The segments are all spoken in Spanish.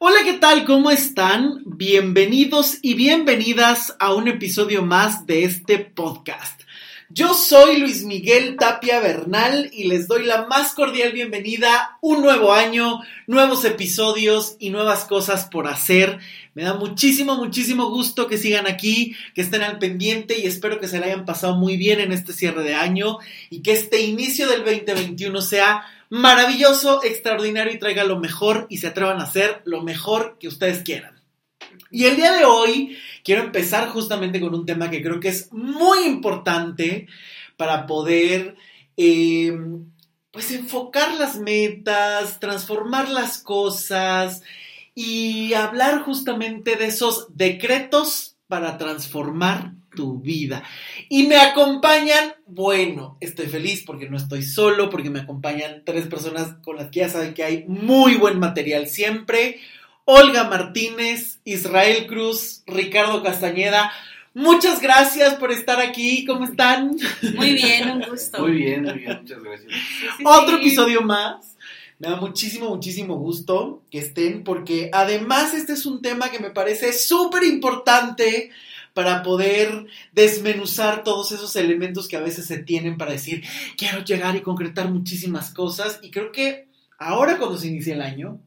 Hola, ¿qué tal? ¿Cómo están? Bienvenidos y bienvenidas a un episodio más de este podcast. Yo soy Luis Miguel Tapia Bernal y les doy la más cordial bienvenida. Un nuevo año, nuevos episodios y nuevas cosas por hacer. Me da muchísimo, muchísimo gusto que sigan aquí, que estén al pendiente y espero que se la hayan pasado muy bien en este cierre de año y que este inicio del 2021 sea maravilloso, extraordinario y traiga lo mejor y se atrevan a hacer lo mejor que ustedes quieran. Y el día de hoy quiero empezar justamente con un tema que creo que es muy importante para poder eh, pues enfocar las metas, transformar las cosas y hablar justamente de esos decretos para transformar tu vida. Y me acompañan, bueno, estoy feliz porque no estoy solo, porque me acompañan tres personas con las que ya saben que hay muy buen material siempre. Olga Martínez, Israel Cruz, Ricardo Castañeda. Muchas gracias por estar aquí. ¿Cómo están? Muy bien, un gusto. Muy bien, muy bien, muchas gracias. Sí, sí, Otro sí. episodio más. Me da muchísimo, muchísimo gusto que estén porque además este es un tema que me parece súper importante para poder desmenuzar todos esos elementos que a veces se tienen para decir, quiero llegar y concretar muchísimas cosas. Y creo que ahora cuando se inicia el año,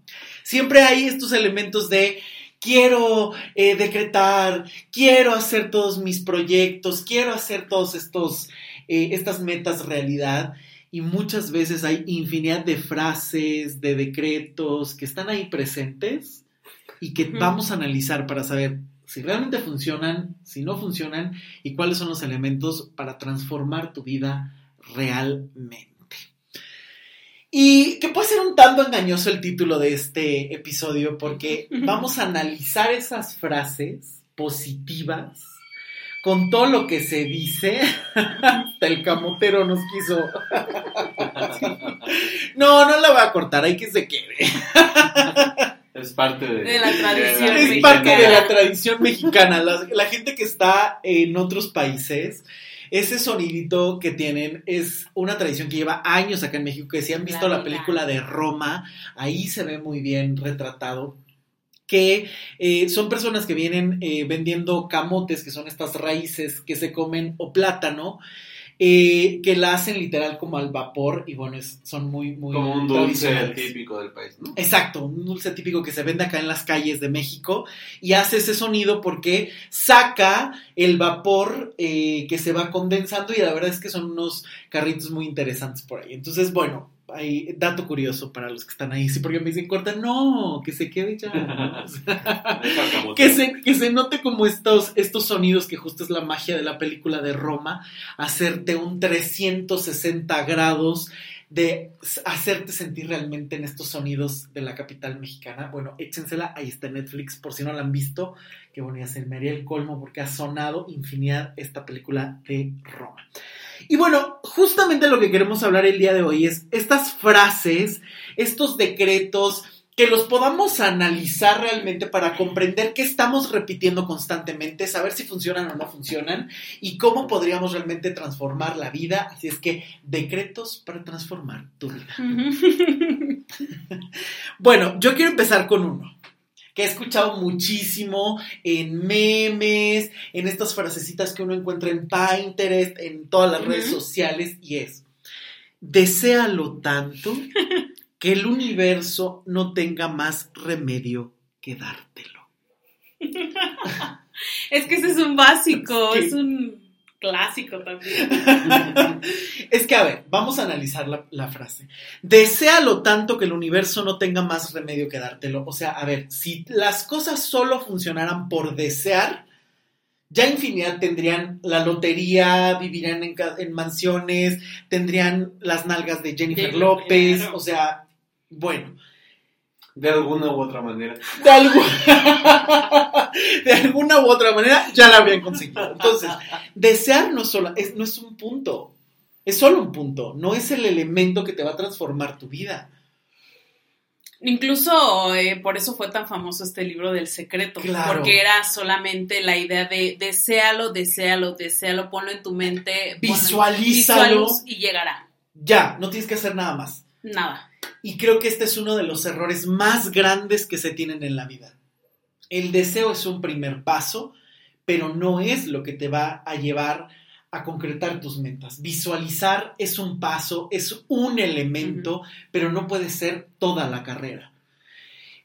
siempre hay estos elementos de quiero eh, decretar, quiero hacer todos mis proyectos, quiero hacer todos estos, eh, estas metas realidad. Y muchas veces hay infinidad de frases, de decretos que están ahí presentes y que vamos a analizar para saber si realmente funcionan, si no funcionan y cuáles son los elementos para transformar tu vida realmente. Y que puede ser un tanto engañoso el título de este episodio porque vamos a analizar esas frases positivas con todo lo que se dice. Hasta el camotero nos quiso. No, no la voy a cortar, hay que se quede. Es parte de, De la tradición Es mexicana. parte de la tradición mexicana. La, la gente que está en otros países, ese sonidito que tienen es una tradición que lleva años acá en México. Que si han visto La película de Roma, ahí se ve muy bien retratado. Que eh, son personas que vienen eh, vendiendo camotes, que son estas raíces que se comen, o plátano, eh, que la hacen literal como al vapor. Y bueno, es- son muy, muy. como un dulce típico del país, ¿no? Exacto, un dulce típico que se vende acá en las calles de México y hace ese sonido porque saca el vapor eh, que se va condensando y la verdad es que son unos carritos muy interesantes por ahí. Entonces, bueno, hay dato curioso para los que están ahí. Sí, porque me dicen, corta, no, que se quede ya. Que, se, que se note como estos, estos sonidos que justo es la magia de la película de Roma, hacerte un 360 grados de hacerte sentir realmente en estos sonidos de la capital mexicana. Bueno, échensela, ahí está Netflix, por si no la han visto, que bueno, ya se me haría el colmo porque ha sonado infinidad esta película de Roma. Y bueno, justamente lo que queremos hablar el día de hoy es estas frases, estos decretos, que los podamos analizar realmente para comprender qué estamos repitiendo constantemente, saber si funcionan o no funcionan y cómo podríamos realmente transformar la vida. Así es que, decretos para transformar tu vida. Bueno, yo quiero empezar con uno que he escuchado muchísimo en memes, en estas frasecitas que uno encuentra en Pinterest, en todas las redes sociales, y es, deséalo tanto que el universo no tenga más remedio que dártelo. Es que ese es un básico, es un clásico también. es que, a ver, vamos a analizar la, la frase. Deséalo tanto que el universo no tenga más remedio que dártelo. O sea, a ver, si las cosas solo funcionaran por desear, ya infinidad tendrían la lotería, vivirían en, mansiones, tendrían las nalgas de Jennifer López, claro. o sea, bueno, De alguna u otra manera. de, algu- de alguna u otra manera ya la habrían conseguido. Entonces, desear no, solo, es, no es un punto, es solo un punto, no es el elemento que te va a transformar tu vida. Incluso eh, por eso fue tan famoso este libro del secreto, Claro. porque era solamente la idea de deséalo, deséalo, deséalo, ponlo en tu mente, Visualízalo. y llegará. Ya, no tienes que hacer nada más. Nada. Y creo que este es uno de los errores más grandes que se tienen en la vida. El deseo es un primer paso, pero no es lo que te va a llevar a concretar tus metas. Visualizar es un paso, es un elemento, pero no puede ser toda la carrera.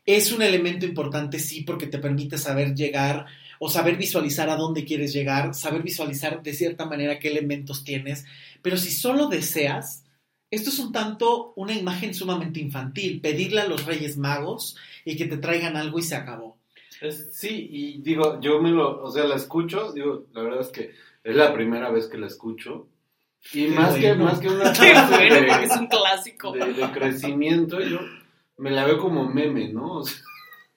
Es un elemento importante, sí, porque te permite saber llegar o saber visualizar a dónde quieres llegar, saber visualizar de cierta manera qué elementos tienes, pero si solo deseas, esto es un tanto una imagen sumamente infantil, pedirle a los Reyes Magos y que te traigan algo y se acabó. Es- sí, y digo, yo me lo, o sea, la escucho, digo, la verdad es que es la primera vez que la escucho. Y más, que, más que una Qué frase bueno, de- es un clásico. de, de crecimiento, yo me la veo como meme, ¿no? O sea,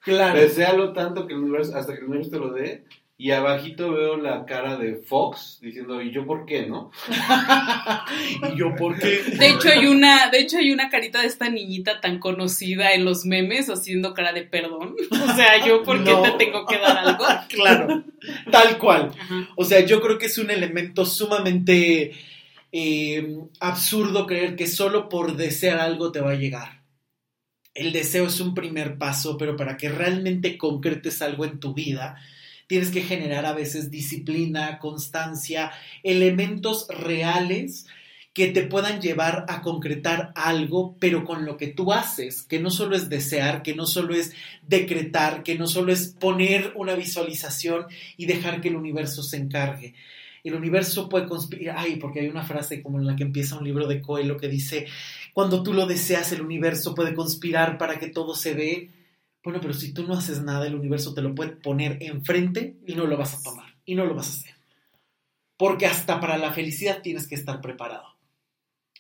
Claro. deséalo tanto que el universo, hasta que el universo te lo dé. Y abajito veo la cara de Fox diciendo, ¿y yo por qué, no? ¿Y yo por qué? De hecho hay una, de hecho hay una carita de esta niñita tan conocida en los memes haciendo cara de perdón. O sea, yo por qué No. te tengo que dar algo. Claro, tal cual. Ajá. O sea, yo creo que es un elemento sumamente eh, absurdo creer que solo por desear algo te va a llegar. El deseo es un primer paso, pero para que realmente concretes algo en tu vida, tienes que generar a veces disciplina, constancia, elementos reales que te puedan llevar a concretar algo, pero con lo que tú haces, que no solo es desear, que no solo es decretar, que no solo es poner una visualización y dejar que el universo se encargue. El universo puede conspirar, ay, porque hay una frase como en la que empieza un libro de Coelho que dice, cuando tú lo deseas, el universo puede conspirar para que todo se dé. Bueno, pero si tú no haces nada, el universo te lo puede poner enfrente y no lo vas a tomar, y no lo vas a hacer. Porque hasta para la felicidad tienes que estar preparado.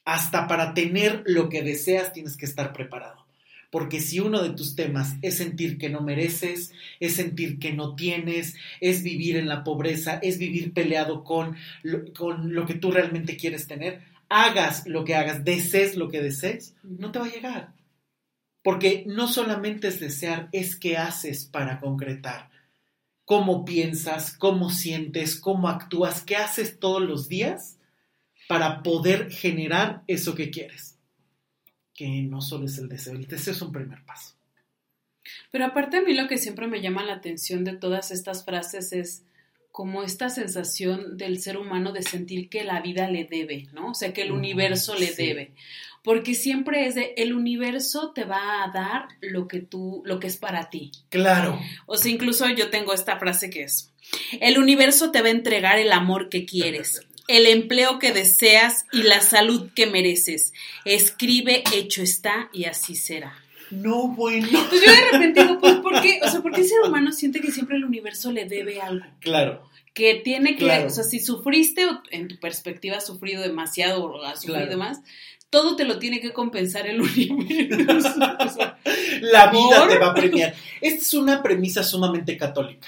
Hasta para tener lo que deseas tienes que estar preparado. Porque si uno de tus temas es sentir que no mereces, es sentir que no tienes, es vivir en la pobreza, es vivir peleado con lo, con lo que tú realmente quieres tener, hagas lo que hagas, desees lo que desees, no te va a llegar. Porque no solamente es desear, es qué haces para concretar. Cómo piensas, cómo sientes, cómo actúas, qué haces todos los días para poder generar eso que quieres. Que no solo es el deseo, el deseo es un primer paso. Pero aparte a mí lo que siempre me llama la atención de todas estas frases es como esta sensación del ser humano de sentir que la vida le debe, ¿no? O sea, que el universo le sí. debe. Porque siempre es de el universo te va a dar lo que tú lo que es para ti. Claro. O sea, incluso yo tengo esta frase que es el universo te va a entregar el amor que quieres, el empleo que deseas y la salud que mereces. Escribe, hecho está y así será. No, bueno. Pues yo de repente digo, pues, ¿por qué? O sea, ¿por qué el ser humano siente que siempre el universo le debe algo? Claro. Que tiene que, Claro. o sea, si sufriste o en tu perspectiva has sufrido demasiado o has sufrido Claro. más, todo te lo tiene que compensar el universo. O sea, La vida ¿Por? te va a premiar. Esta es una premisa sumamente católica.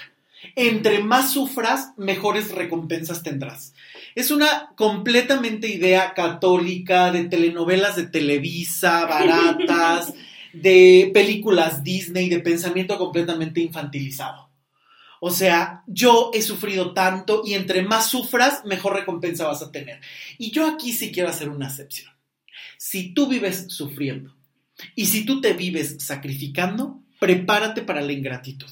Entre más sufras, mejores recompensas tendrás. Es una completamente idea católica de telenovelas de Televisa, baratas, de películas Disney, de pensamiento completamente infantilizado. O sea, yo he sufrido tanto y entre más sufras, mejor recompensa vas a tener. Y yo aquí sí quiero hacer una excepción. Si tú vives sufriendo y si tú te vives sacrificando, prepárate para la ingratitud.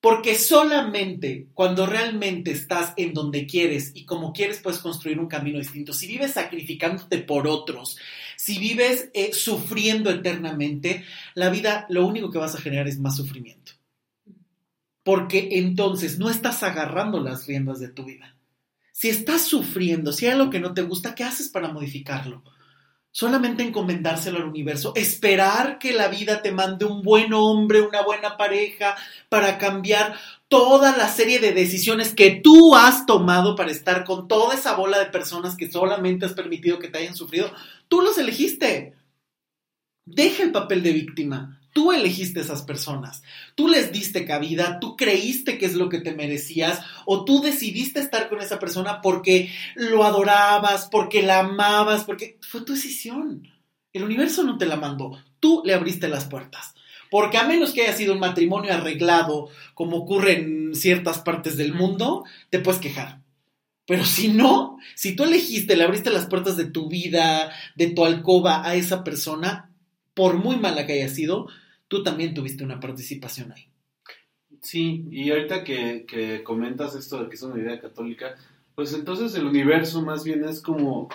Porque solamente cuando realmente estás en donde quieres y como quieres puedes construir un camino distinto. Si vives sacrificándote por otros, si vives eh, sufriendo eternamente, la vida lo único que vas a generar es más sufrimiento. Porque entonces no estás agarrando las riendas de tu vida. Si estás sufriendo, si hay algo que no te gusta, ¿qué haces para modificarlo? Solamente encomendárselo al universo, esperar que la vida te mande un buen hombre, una buena pareja, para cambiar toda la serie de decisiones que tú has tomado para estar con toda esa bola de personas que solamente has permitido que te hayan sufrido. Tú los elegiste. Deja el papel de víctima. Tú elegiste esas personas, tú les diste cabida, tú creíste que es lo que te merecías o tú decidiste estar con esa persona porque lo adorabas, porque la amabas, porque fue tu decisión. El universo no te la mandó, tú le abriste las puertas. Porque a menos que haya sido un matrimonio arreglado, como ocurre en ciertas partes del mundo, te puedes quejar. Pero si no, si tú elegiste, le abriste las puertas de tu vida, de tu alcoba a esa persona, por muy mala que haya sido, tú también tuviste una participación ahí. Sí, y ahorita que, que comentas esto de que es una idea católica, pues entonces el universo más bien es como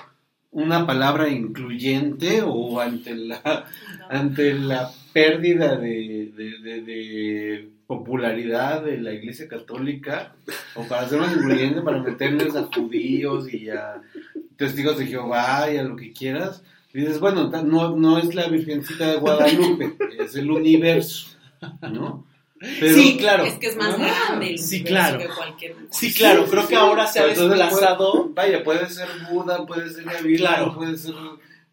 una palabra incluyente o ante la, ante la pérdida de, de, de, de popularidad de la Iglesia Católica o para ser más incluyente, para meterles a judíos y a testigos de Jehová y a lo que quieras. Y dices, bueno, no, no es la Virgencita de Guadalupe, es el universo, ¿no? Pero- sí, claro. Es que es más Ah, grande el sí, claro. que cualquier Sí, claro, Sí, creo sí, que sí. ahora se ha desplazado. puede- vaya, puede ser Buda, puede ser Virgen, Claro. puede ser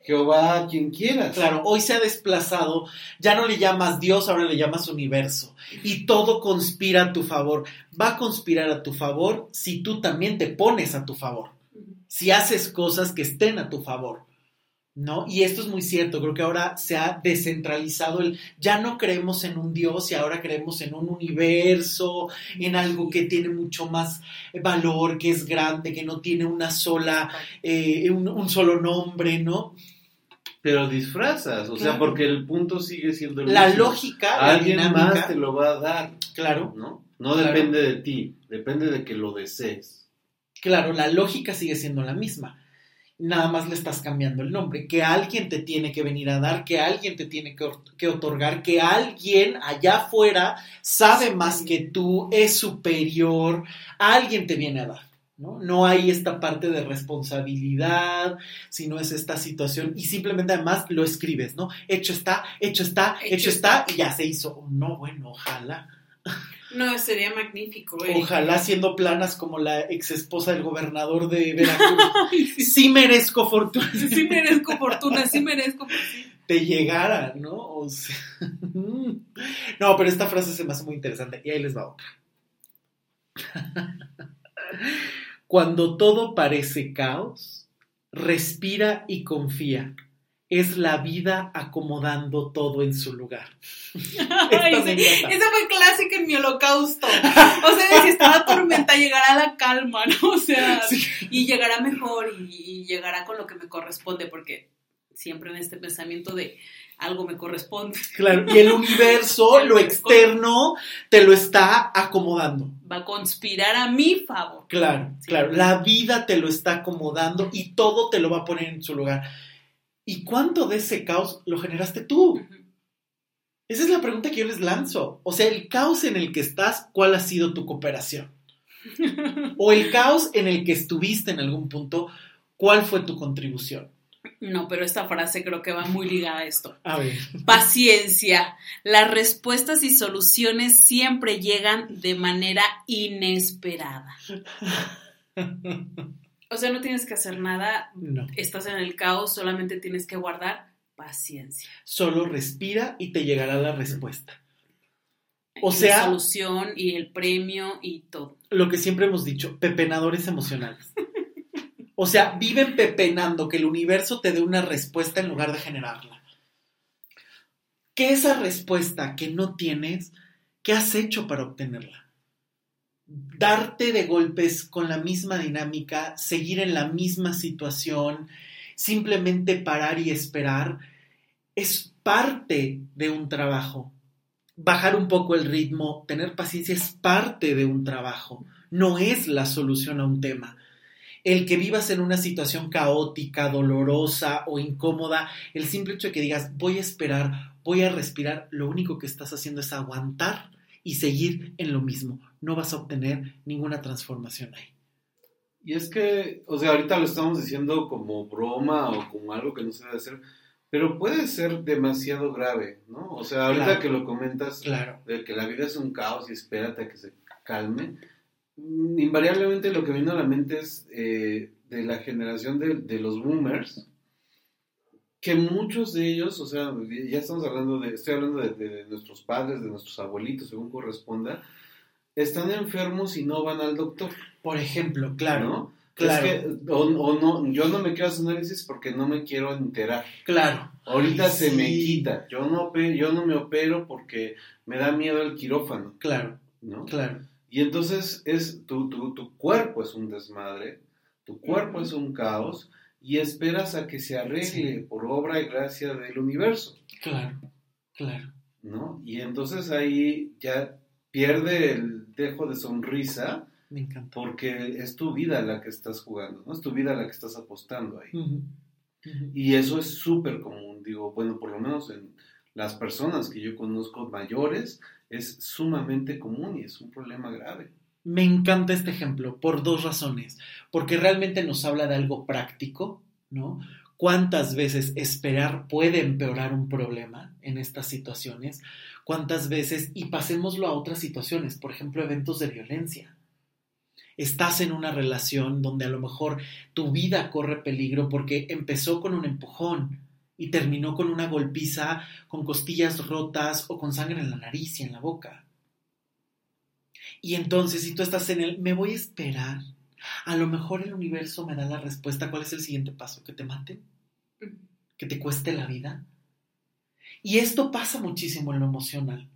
Jehová, quien quieras. Claro, hoy se ha desplazado, ya no le llamas Dios, ahora le llamas universo. Y todo conspira a tu favor. Va a conspirar a tu favor si tú también te pones a tu favor. Si haces cosas que estén a tu favor. ¿No? Y esto es muy cierto, creo que ahora se ha descentralizado el, ya no creemos en un Dios y ahora creemos en un universo, en algo que tiene mucho más valor, que es grande, que no tiene una sola, eh, un, un solo nombre, ¿no? Pero disfrazas, o sea, porque el punto sigue siendo el La mismo. lógica, la Alguien dinámica, más te lo va a dar, claro, ¿no? No Claro. depende de ti, depende de que lo desees. claro, la lógica sigue siendo la misma. Nada más le estás cambiando el nombre, que alguien te tiene que venir a dar, que alguien te tiene que, que otorgar, que alguien allá afuera sabe más que tú, es superior, alguien te viene a dar. ¿no? no hay esta parte de responsabilidad, sino es esta situación y simplemente además lo escribes, ¿no? Hecho está, hecho está, hecho, Hecho está y ya se hizo. No, bueno, ojalá. No, sería magnífico. eh. Ojalá siendo planas como la ex esposa del gobernador de Veracruz. Sí, sí merezco fortuna. sí, sí merezco fortuna, sí merezco. Te llegara, ¿no? O sea, no, pero esta frase se me hace muy interesante. Y ahí les va otra. Cuando todo parece caos, respira y confía. Es la vida acomodando todo en su lugar. Ay, sí. Esa fue clásica en mi holocausto. O sea, si estaba tormenta, llegará la calma, ¿no? O sea, Sí. y llegará mejor y, y llegará con lo que me corresponde, porque siempre en este pensamiento de algo me corresponde, Claro, y el universo, lo externo, te lo está acomodando. va a conspirar a mi favor. Claro, Sí. claro. La vida te lo está acomodando y todo te lo va a poner en su lugar. ¿Y cuánto de ese caos lo generaste tú? Esa es la pregunta que yo les lanzo. O sea, el caos en el que estás, ¿cuál ha sido tu cooperación? O el caos en el que estuviste en algún punto, ¿cuál fue tu contribución? No, pero esta frase creo que va muy ligada a esto. A ver. Paciencia. Las respuestas y soluciones siempre llegan de manera inesperada. O sea, no tienes que hacer nada, No. estás en el caos, solamente tienes que guardar paciencia. Solo respira y te llegará la respuesta. O Y sea- La solución y el premio y todo. lo que siempre hemos dicho, pepenadores emocionales. O sea, viven pepenando que el universo te dé una respuesta en lugar de generarla. Que esa respuesta que no tienes, ¿qué has hecho para obtenerla? Darte de golpes con la misma dinámica, seguir en la misma situación, simplemente parar y esperar, es parte de un trabajo. Bajar un poco el ritmo, tener paciencia es parte de un trabajo, no es la solución a un tema. El que vivas en una situación caótica, dolorosa o incómoda, el simple hecho de que digas voy a esperar, voy a respirar, lo único que estás haciendo es aguantar y seguir en lo mismo. No vas a obtener ninguna transformación ahí. Y es que, o sea, ahorita lo estamos diciendo como broma o como algo que no se debe hacer, pero puede ser demasiado grave, ¿no? O sea, ahorita Claro. que lo comentas Claro. de que la vida es un caos y espérate a que se calme, mm, invariablemente lo que viene a la mente es eh, de la generación de, de los boomers, que muchos de ellos, o sea, ya estamos hablando de, estoy hablando de, de nuestros padres, de nuestros abuelitos, según corresponda, están enfermos y no van al doctor. Por ejemplo, claro, ¿no? claro. Es que, o, o no, yo no me quiero hacer análisis porque no me quiero enterar. claro. Ahorita Ay, se me quita. Yo no, yo no me opero porque me da miedo el quirófano, Claro, ¿no? claro. Y entonces es tu, tu, tu cuerpo es un desmadre, Tu cuerpo es un caos y esperas a que se arregle Sí. por obra y gracia del universo, Claro, claro. ¿no? Y entonces ahí ya pierde el dejo de sonrisa Me encanta. porque es tu vida la que estás jugando, ¿no? Es tu vida la que estás apostando ahí. Y eso es súper común, digo, bueno, por lo menos en las personas que yo conozco mayores, es sumamente común y es un problema grave. Me encanta este ejemplo por dos razones. Porque realmente nos habla de algo práctico, ¿no? ¿Cuántas veces esperar puede empeorar un problema en estas situaciones? ¿Cuántas veces? Y pasémoslo a otras situaciones, por ejemplo, eventos de violencia. Estás en una relación donde a lo mejor tu vida corre peligro porque empezó con un empujón y terminó con una golpiza con costillas rotas o con sangre en la nariz y en la boca. Y entonces, si tú estás en el, me voy a esperar, a lo mejor el universo me da la respuesta, ¿cuál es el siguiente paso? ¿Que te maten? ¿Que te cueste la vida? Y esto pasa muchísimo en lo emocional.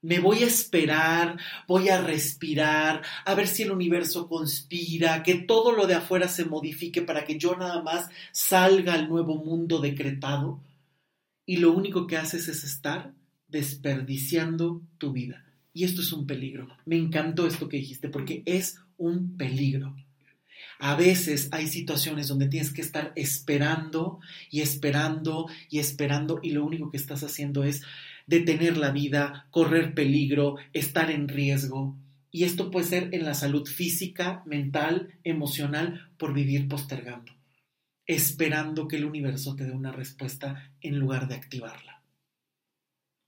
Me voy a esperar, voy a respirar, a ver si el universo conspira, que todo lo de afuera se modifique para que yo nada más salga al nuevo mundo decretado. Y lo único que haces es estar desperdiciando tu vida. Y esto es un peligro. Me encantó esto que dijiste porque es un peligro. A veces hay situaciones donde tienes que estar esperando y esperando y esperando y lo único que estás haciendo es detener la vida, correr peligro, estar en riesgo. Y esto puede ser en la salud física, mental, emocional, por vivir postergando, esperando que el universo te dé una respuesta en lugar de activarla.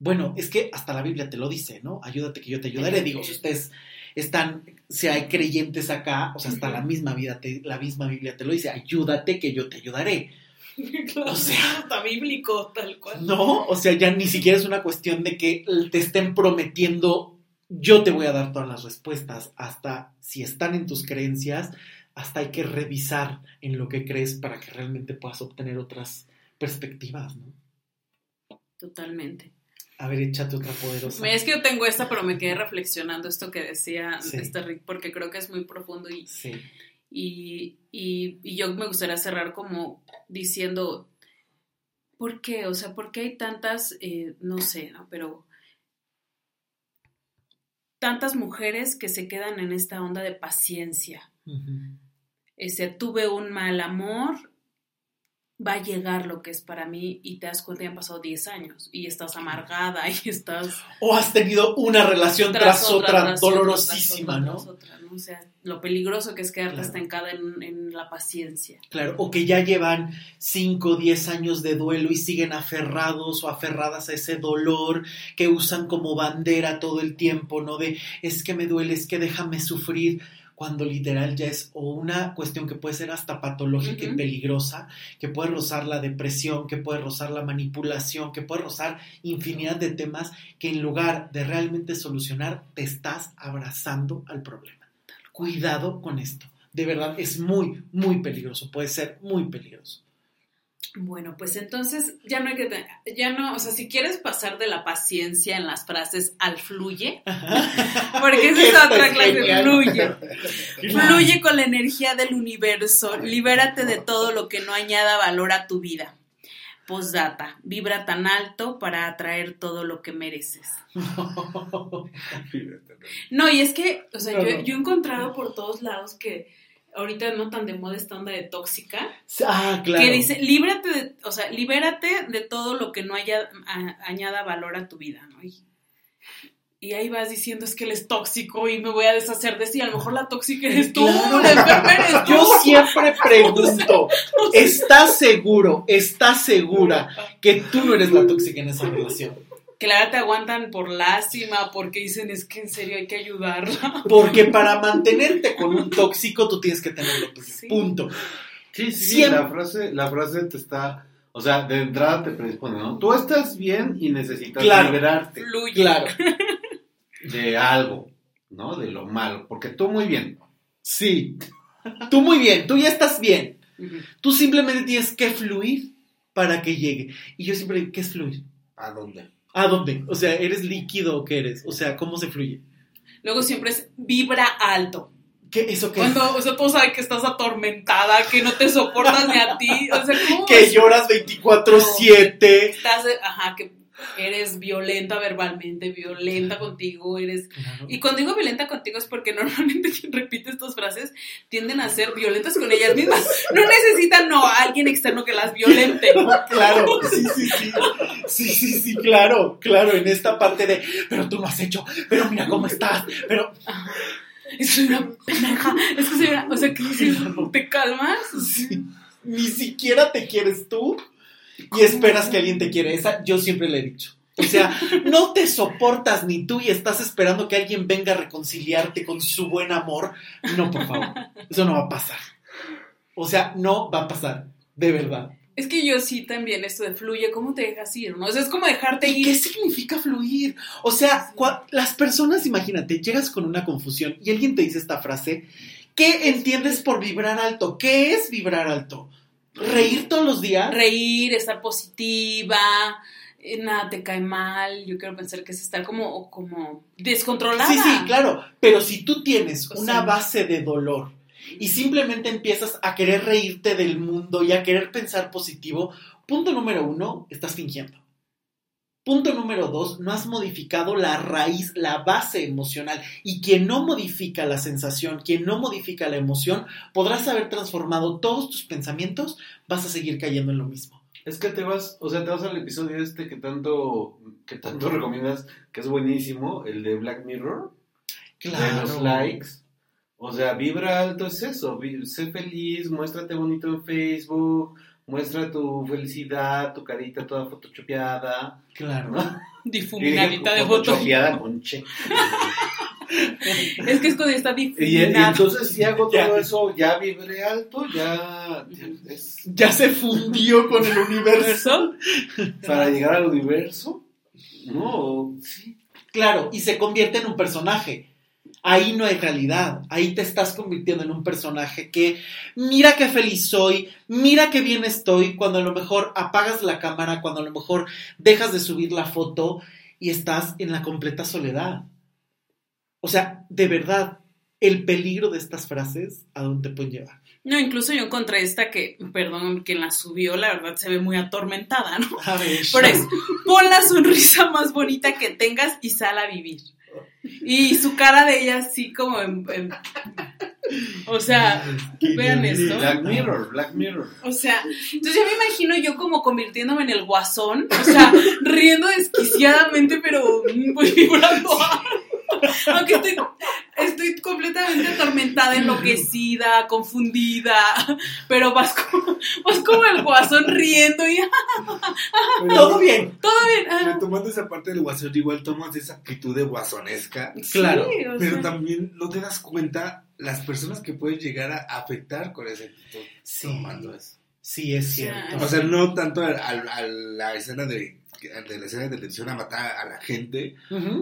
Bueno, es que hasta la Biblia te lo dice, ¿no? Ayúdate que yo te ayudaré. Digo, si ustedes están, si hay creyentes acá, o sea, hasta la misma vida, te- la misma Biblia te lo dice, ayúdate que yo te ayudaré. Claro, O sea- está bíblico, tal cual. No, o sea, ya ni siquiera es una cuestión de que te estén prometiendo, yo te voy a dar todas las respuestas, hasta si están en tus creencias, hasta hay que revisar en lo que crees para que realmente puedas obtener otras perspectivas, ¿no? Totalmente. A ver, échate otra poderosa. Es que yo tengo esta, pero me quedé reflexionando esto que decía Sí. este Rick, porque creo que es muy profundo y, Sí. y, y, y yo me gustaría cerrar como diciendo, ¿por qué? O sea, ¿por qué hay tantas, eh, no sé, ¿no? Pero tantas mujeres que se quedan en esta onda de paciencia? Este, tuve un mal amor, va a llegar lo que es para mí y te das cuenta, ya han pasado 10 años y estás amargada y estás O has tenido una relación tras, otra, tras otra, dolorosísima, tras ¿no? otra, tras otra, ¿no? O sea, lo peligroso que es quedarte Claro. estancada en, en la paciencia. Claro, o que ya llevan 5 o 10 años de duelo y siguen aferrados o aferradas a ese dolor que usan como bandera todo el tiempo, ¿no? De es que me duele, es que déjame sufrir, cuando literal ya es o una cuestión que puede ser hasta patológica y peligrosa, que puede rozar la depresión, que puede rozar la manipulación, que puede rozar infinidad de temas que en lugar de realmente solucionar, te estás abrazando al problema. Cuidado con esto. De verdad, es muy, muy peligroso. Puede ser muy peligroso. Bueno, pues entonces ya no hay que ya no, o sea, si quieres pasar de la paciencia en las frases al fluye, porque esa es otra clase, genial. fluye. Fluye con la energía del universo, libérate de todo lo que no añada valor a tu vida. Postdata, vibra tan alto para atraer todo lo que mereces. No, y es que, o sea, yo he encontrado por todos lados que ahorita no tan de moda esta onda de tóxica, ah, claro. que dice, líbrate de, o sea, libérate de todo lo que no haya, a- añada valor a tu vida, ¿no? Y, y ahí vas diciendo, es que él es tóxico y me voy a deshacer de sí, a lo mejor la tóxica eres tú, Claro. la enferma eres tú. Yo siempre pregunto, ¿estás seguro, estás segura que tú no eres la tóxica en esa relación? Que la verdad te aguantan por lástima, porque dicen, es que en serio hay que ayudarla. Porque para mantenerte con un tóxico tú tienes que tener lo tuyo. Sí. Punto. Sí, sí, sí, Siempre- la frase, la frase te está, o sea, de entrada te predispone, ¿no? Tú estás bien y necesitas Claro. liberarte Fluye. Claro. de algo, ¿no? De lo malo, porque tú muy bien. Sí. Tú muy bien, tú ya estás bien. Tú simplemente tienes que fluir para que llegue. Y yo siempre digo, ¿qué es fluir? ¿A dónde? ¿A dónde? O sea, ¿eres líquido o qué eres? O sea, ¿cómo se fluye? Luego siempre es vibra alto. ¿Qué? ¿Eso qué? Cuando, o sea, tú sabes que estás atormentada, que no te soportas ni a ti. O sea, ¿cómo que es? lloras 24-7. Estás, ajá, que eres violenta verbalmente, violenta contigo, eres... Y cuando digo violenta contigo es porque normalmente quien repite estas frases tienden a ser violentas con ellas mismas. No necesitan, no, a alguien externo que las violente. Claro, sí, sí, sí. Sí, sí, sí, claro, claro, en esta parte de, pero tú no has hecho, pero mira cómo estás, pero Es que soy una pendeja. Es que soy una... O sea, que dices, ¿te calmas? sí, ni siquiera te quieres tú y esperas que alguien te quiera. Esa yo siempre le he dicho. O sea, no te soportas ni tú y estás esperando que alguien venga a reconciliarte con su buen amor. No, por favor, eso no va a pasar. O sea, no va a pasar, de verdad. Es que yo sí también, esto de fluye, ¿cómo te dejas ir? ¿no? O sea, es como dejarte ¿Y ir. qué significa fluir? O sea, las personas, imagínate, llegas con una confusión y alguien te dice esta frase, ¿qué entiendes por vibrar alto? ¿Qué es vibrar alto? ¿Reír todos los días? reír, estar positiva, eh, nada te cae mal. Yo quiero pensar que es estar como, como descontrolada. Sí, sí, claro, pero si tú tienes O una sea- base de dolor y simplemente empiezas a querer reírte del mundo y a querer pensar positivo, punto número uno, estás fingiendo. Punto número dos, no has modificado la raíz, la base emocional. Y quien no modifica la sensación, quien no modifica la emoción, podrás haber transformado todos tus pensamientos, vas a seguir cayendo en lo mismo. Es que te vas, o sea, te vas al episodio este que tanto, que tanto recomiendas, que es buenísimo, el de Black Mirror, de los likes. O sea, vibra alto es eso, sé feliz, muéstrate bonito en Facebook, muestra tu felicidad, tu carita toda photoshopeada. Claro. ¿no? Difuminadita de fotos. photoshopeada con che. Es que es cuando está Y, y entonces si hago Ya. todo eso, ya vibré alto, ya es Ya se fundió con el universo. Para llegar al universo. No, sí. Claro, y se convierte en un personaje. Ahí no hay realidad, ahí te estás convirtiendo en un personaje que mira qué feliz soy, mira qué bien estoy, cuando a lo mejor apagas la cámara, cuando a lo mejor dejas de subir la foto y estás en la completa soledad. O sea, de verdad, el peligro de estas frases, ¿a dónde te pueden llevar? No, incluso yo encontré esta que, perdón, quien la subió, la verdad se ve muy atormentada, ¿no? A ver, Por eso, pon la sonrisa más bonita que tengas y sal a vivir. Y su cara de ella así como en... en- o sea, vean esto. Black Mirror, Black Mirror. O sea, entonces yo me imagino yo como convirtiéndome en el guasón, o sea, riendo desquiciadamente, pero muy vibrando. Aunque estoy, estoy completamente atormentada, enloquecida, confundida, pero vas como, vas como el guasón riendo y Todo bien, todo bien. Retomando esa parte del guasón, igual tomas esa actitud de guasonesca, Claro, pero sea, también no te das cuenta las personas que pueden llegar a afectar con esa actitud Sí. tomando eso. sí es cierto. O sea, no tanto a, a- a la escena de, de la escena de televisión a matar a la gente,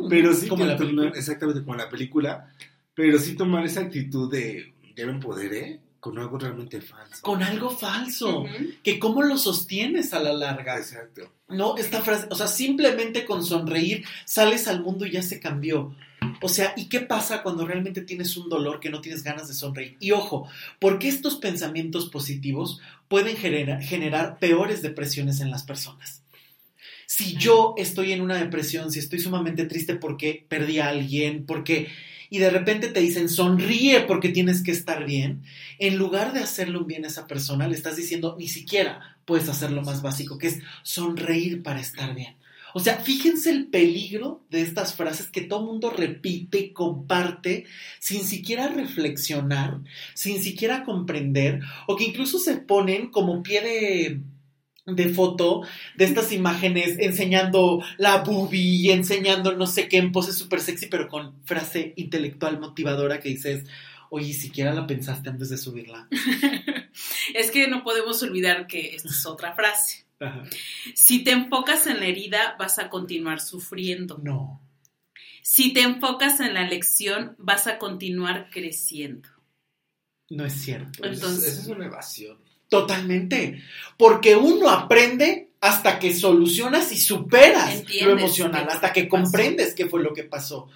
pero sí Como que la película. exactamente como la película, pero sí tomar esa actitud de ya me empoderé con algo realmente falso. Con algo falso. Que cómo lo sostienes a la larga. Exacto. No, esta frase, o sea, simplemente con sonreír sales al mundo y ya se cambió. O sea, ¿y qué pasa cuando realmente tienes un dolor que no tienes ganas de sonreír? Y ojo, porque estos pensamientos positivos pueden genera- generar peores depresiones en las personas. Si yo estoy en una depresión, si estoy sumamente triste porque perdí a alguien, porque... Y de repente te dicen, sonríe porque tienes que estar bien. En lugar de hacerle un bien a esa persona, le estás diciendo, ni siquiera puedes hacer lo más básico, que es sonreír para estar bien. O sea, fíjense el peligro de estas frases que todo mundo repite y comparte sin siquiera reflexionar, sin siquiera comprender, o que incluso se ponen como pie de, de foto de estas imágenes enseñando la boobie, enseñando no sé qué en pose súper sexy, pero con frase intelectual motivadora que dices, oye, siquiera la pensaste antes de subirla. Es que no podemos olvidar que esta es otra frase. Ajá. Si te enfocas en la herida, vas a continuar sufriendo. No. Si te enfocas en la lección, vas a continuar creciendo. No es cierto. Entonces- Esa es una evasión. Totalmente. Porque uno aprende hasta que solucionas y superas Entiendes lo emocional, hasta que comprendes qué fue lo que pasó.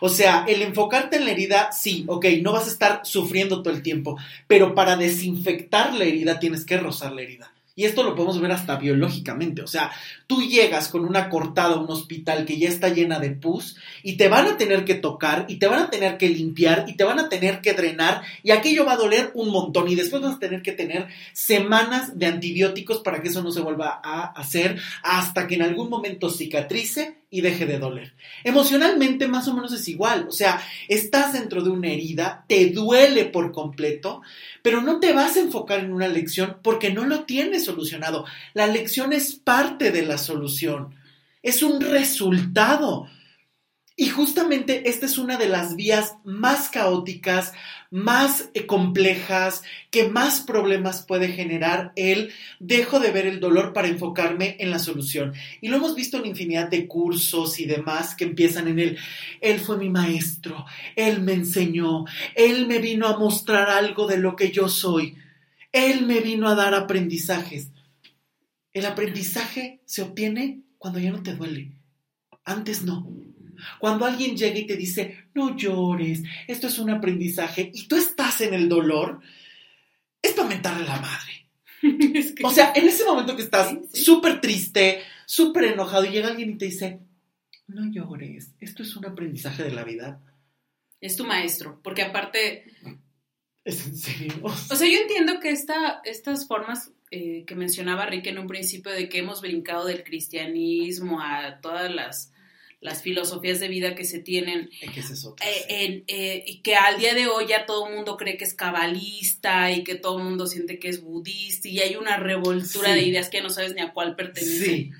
O sea, el enfocarte en la herida, sí, ok, no vas a estar sufriendo todo el tiempo, pero para desinfectar la herida tienes que rozar la herida. Y esto lo podemos ver hasta biológicamente. O sea, tú llegas con una cortada a un hospital que ya está llena de pus y te van a tener que tocar y te van a tener que limpiar y te van a tener que drenar y aquello va a doler un montón y después vas a tener que tener semanas de antibióticos para que eso no se vuelva a hacer hasta que en algún momento cicatrice y deje de doler. Emocionalmente más o menos es igual, o sea, estás dentro de una herida, te duele por completo, pero no te vas a enfocar en una lección porque no lo tienes solucionado. La lección es parte de la solución, es un resultado. Y justamente esta es una de las vías más caóticas, más eh, complejas, que más problemas puede generar el dejo de ver el dolor para enfocarme en la solución. Y lo hemos visto en infinidad de cursos y demás que empiezan en el, él fue mi maestro, él me enseñó, él me vino a mostrar algo de lo que yo soy, él me vino a dar aprendizajes. El aprendizaje se obtiene cuando ya no te duele, antes no. Cuando alguien llega y te dice, no llores, esto es un aprendizaje, y tú estás en el dolor, es para mentarle a la madre. Es que- O sea, en ese momento que estás Sí, sí. súper triste, súper enojado, y llega alguien y te dice, no llores, esto es un aprendizaje de la vida. es tu maestro, porque aparte, Es en serio. o sea, yo entiendo que esta, estas formas eh, que mencionaba Rick en un principio de que hemos brincado del cristianismo a todas las, las filosofías de vida que se tienen, que es otro, eh, eh, y que al día de hoy ya todo el mundo cree que es cabalista y que todo el mundo siente que es budista y hay una revoltura Sí. de ideas que no sabes ni a cuál pertenece. Sí,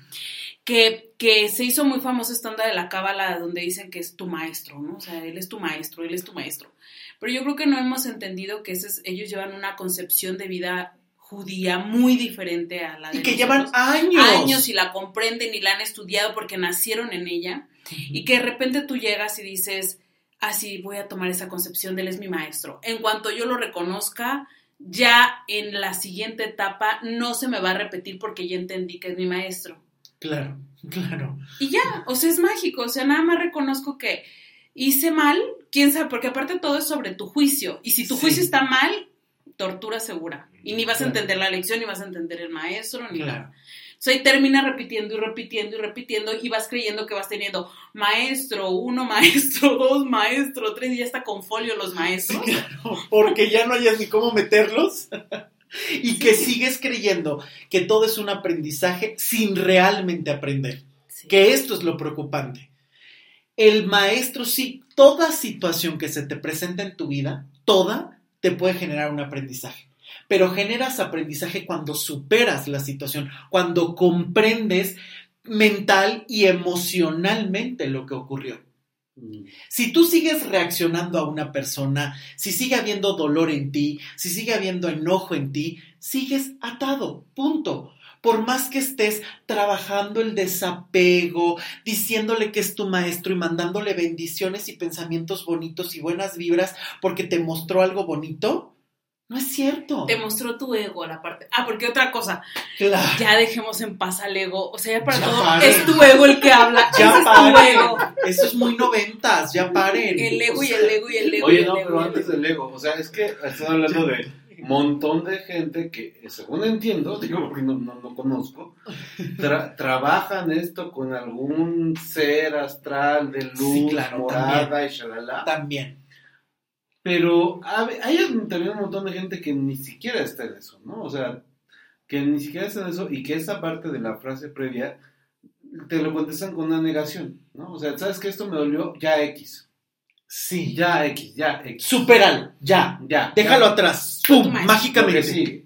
que, que se hizo muy famosa esta onda de la cábala donde dicen que es tu maestro, ¿no? O sea, él es tu maestro, él es tu maestro. Pero yo creo que no hemos entendido que ese es- ellos llevan una concepción de vida judía muy diferente a la de y que llevan años. años y la comprenden y la han estudiado porque nacieron en ella y que de repente tú llegas y dices, así voy a tomar esa concepción de él es mi maestro. En cuanto yo lo reconozca, ya en la siguiente etapa no se me va a repetir porque ya entendí que es mi maestro. Claro, claro. Y ya, o sea, es mágico, o sea, nada más reconozco que hice mal, quién sabe, porque aparte todo es sobre tu juicio, y si tu Sí. juicio está mal, tortura segura, y ni vas a entender la lección, ni vas a entender el maestro, ni Claro. nada. Sea, y termina repitiendo y repitiendo y repitiendo, y vas creyendo que vas teniendo maestro, uno maestro, dos maestro, tres, y ya está con folio los maestros. Claro, porque ya no hayas ni cómo meterlos. Y que sigues creyendo que todo es un aprendizaje sin realmente aprender. Sí. Que esto es lo preocupante. El maestro, sí, toda situación que se te presenta en tu vida, toda, te puede generar un aprendizaje. Pero generas aprendizaje cuando superas la situación, cuando comprendes mental y emocionalmente lo que ocurrió. Mm. Si tú sigues reaccionando a una persona, si sigue habiendo dolor en ti, si sigue habiendo enojo en ti, sigues atado, punto. Por más que estés trabajando el desapego, diciéndole que es tu maestro y mandándole bendiciones y pensamientos bonitos y buenas vibras porque te mostró algo bonito, no es cierto. Te mostró tu ego, la parte. Ah, porque otra cosa, Claro. ya dejemos en paz al ego. O sea, ya para Ya todo, paren. es tu ego el que habla. Ya es tu paren. ego. Eso es muy noventas, ya paren. El ego O y el ego y el ego. y Oye, el no, ego pero antes del ego, o sea, es que están hablando de montón de gente que, según entiendo, digo porque no, no, no conozco, tra- trabajan esto con algún ser astral de luz, Sí, claro, morada y shalala. También. Pero hay también un montón de gente que ni siquiera está en eso, ¿no? O sea, que ni siquiera está en eso y que esa parte de la frase previa te lo contestan con una negación, ¿no? O sea, ¿sabes que esto me dolió? Ya X. Sí. Ya X, ya X. Superalo, ya. Ya. Déjalo ya. atrás. ¡Pum! Mágicamente. Sigue,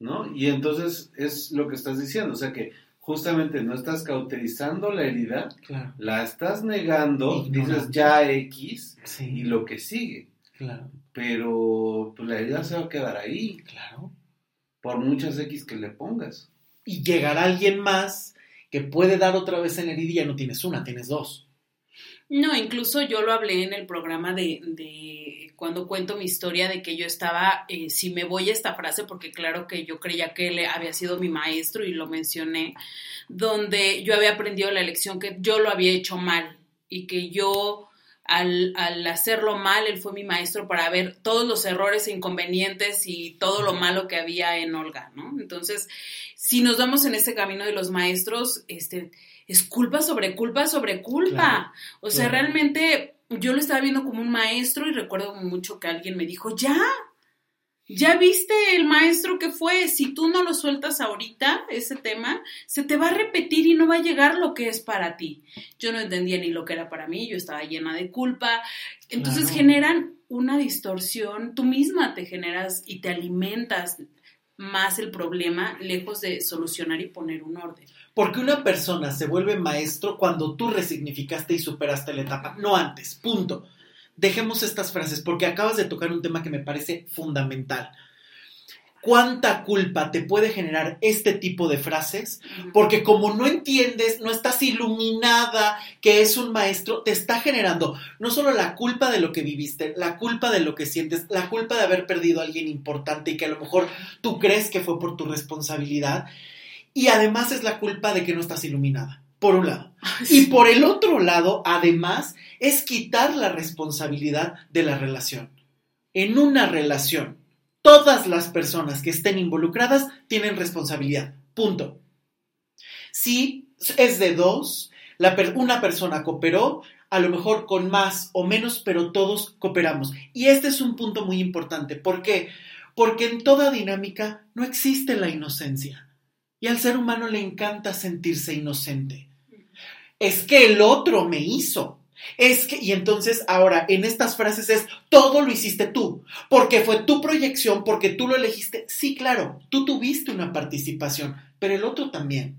¿no? Y entonces es lo que estás diciendo, o sea que justamente no estás cauterizando la herida, Claro. la estás negando, dices ya X y Sí. lo que sigue, Claro. pero pues, la herida se va a quedar ahí Claro. por muchas X que le pongas. Y llegará alguien más que puede dar otra vez en la herida y ya no tienes una, tienes dos. No, incluso yo lo hablé en el programa de, cuando cuento mi historia de que yo estaba, eh, si me voy a esta frase, porque claro que yo creía que él había sido mi maestro y lo mencioné, donde yo había aprendido la lección que yo lo había hecho mal y que yo al, al, hacerlo mal, él fue mi maestro para ver todos los errores e inconvenientes y todo lo malo que había en Olga, ¿no? Entonces, si nos vamos en ese camino de los maestros, este, es culpa sobre culpa sobre culpa. Claro, o sea, claro. realmente yo lo estaba viendo como un maestro y recuerdo mucho que alguien me dijo, ya, ya viste el maestro que fue, si tú no lo sueltas ahorita, ese tema, se te va a repetir y no va a llegar lo que es para ti. Yo no entendía ni lo que era para mí, yo estaba llena de culpa. Entonces claro. generan una distorsión, tú misma te generas y te alimentas más el problema lejos de solucionar y poner un orden. Porque una persona se vuelve maestro cuando tú resignificaste y superaste la etapa, no antes, punto. Dejemos estas frases porque acabas de tocar un tema que me parece fundamental. ¿Cuánta culpa te puede generar este tipo de frases? Porque como no entiendes, no estás iluminada que es un maestro, te está generando no solo la culpa de lo que viviste, la culpa de lo que sientes, la culpa de haber perdido a alguien importante y que a lo mejor tú crees que fue por tu responsabilidad, y además es la culpa de que no estás iluminada, por un lado. Y por el otro lado, además, es quitar la responsabilidad de la relación. En una relación, todas las personas que estén involucradas tienen responsabilidad. Punto. Si es de dos, la per una persona cooperó, a lo mejor con más o menos, pero todos cooperamos. Y este es un punto muy importante. ¿Por qué? Porque en toda dinámica no existe la inocencia. Y al ser humano le encanta sentirse inocente. Es que el otro me hizo. Es que, y entonces ahora en estas frases es, todo lo hiciste tú, porque fue tu proyección, porque tú lo elegiste. Sí, claro, tú tuviste una participación, pero el otro también.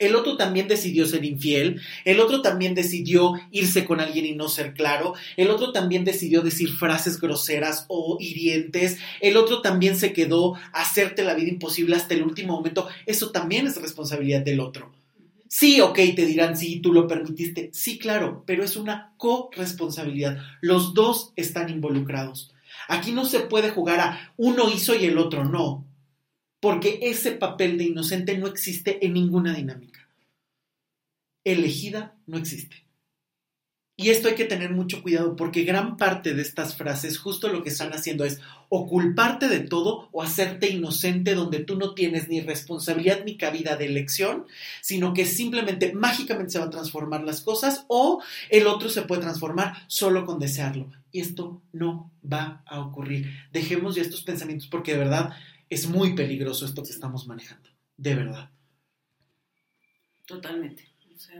El otro también decidió ser infiel, el otro también decidió irse con alguien y no ser claro, el otro también decidió decir frases groseras o hirientes, el otro también se quedó a hacerte la vida imposible hasta el último momento. Eso también es responsabilidad del otro. Sí, ok, te dirán, sí, tú lo permitiste. Sí, claro, pero es una corresponsabilidad. Los dos están involucrados. Aquí no se puede jugar a uno hizo y el otro no, porque ese papel de inocente no existe en ninguna dinámica. Elegida no existe. Y esto hay que tener mucho cuidado porque gran parte de estas frases justo lo que están haciendo es o culparte de todo o hacerte inocente donde tú no tienes ni responsabilidad ni cabida de elección, sino que simplemente mágicamente se van a transformar las cosas o el otro se puede transformar solo con desearlo. Y esto no va a ocurrir. Dejemos ya estos pensamientos porque de verdad es muy peligroso esto que estamos manejando. De verdad. Totalmente. Sea,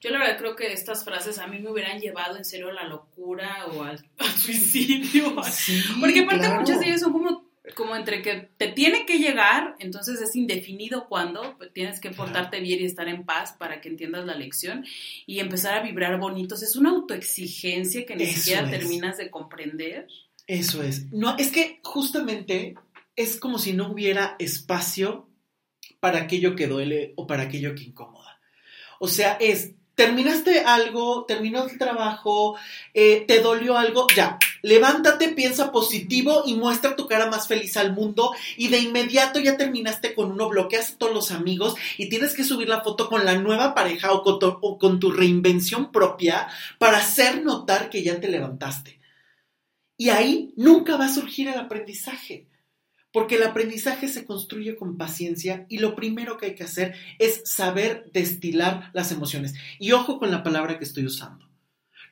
yo la verdad creo que estas frases a mí me hubieran llevado en serio a la locura o al, al suicidio. Sí, Porque aparte claro. muchas de ellas son como, como entre que te tiene que llegar, entonces es indefinido cuándo, pues tienes que portarte bien y estar en paz para que entiendas la lección y empezar a vibrar bonitos. Es una autoexigencia que ni Eso siquiera es. terminas de comprender. Eso es. No, es que justamente es como si no hubiera espacio para aquello que duele o para aquello que incomoda. O sea, es, terminaste algo, terminó el trabajo, eh, te dolió algo, ya, levántate, piensa positivo y muestra tu cara más feliz al mundo y de inmediato ya terminaste con uno, bloqueas todos los amigos y tienes que subir la foto con la nueva pareja o con tu reinvención propia para hacer notar que ya te levantaste. Y ahí nunca va a surgir el aprendizaje porque el aprendizaje se construye con paciencia y lo primero que hay que hacer es saber destilar las emociones. Y ojo con la palabra que estoy usando.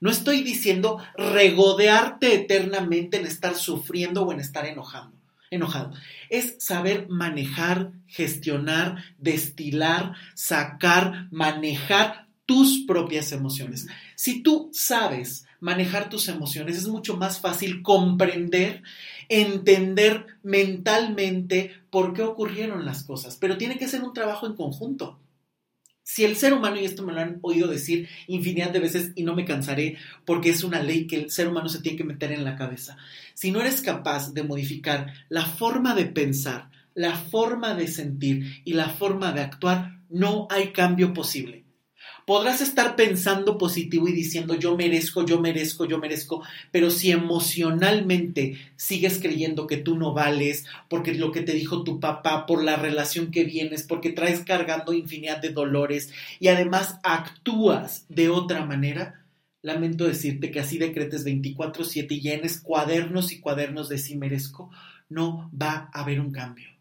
No estoy diciendo regodearte eternamente en estar sufriendo o en estar enojando, enojado. Es saber manejar, gestionar, destilar, sacar, manejar tus propias emociones. Si tú sabes manejar tus emociones, es mucho más fácil comprender entender mentalmente por qué ocurrieron las cosas, pero tiene que ser un trabajo en conjunto. Si el ser humano, y esto me lo han oído decir infinidad de veces y no me cansaré porque es una ley que el ser humano se tiene que meter en la cabeza, si no eres capaz de modificar la forma de pensar, la forma de sentir y la forma de actuar, no hay cambio posible. Podrás estar pensando positivo y diciendo yo merezco, yo merezco, yo merezco, pero si emocionalmente sigues creyendo que tú no vales, porque lo que te dijo tu papá, por la relación que vienes, porque traes cargando infinidad de dolores y además actúas de otra manera, lamento decirte que así decretes 24/7 y llenes cuadernos y cuadernos de sí merezco, no va a haber un cambio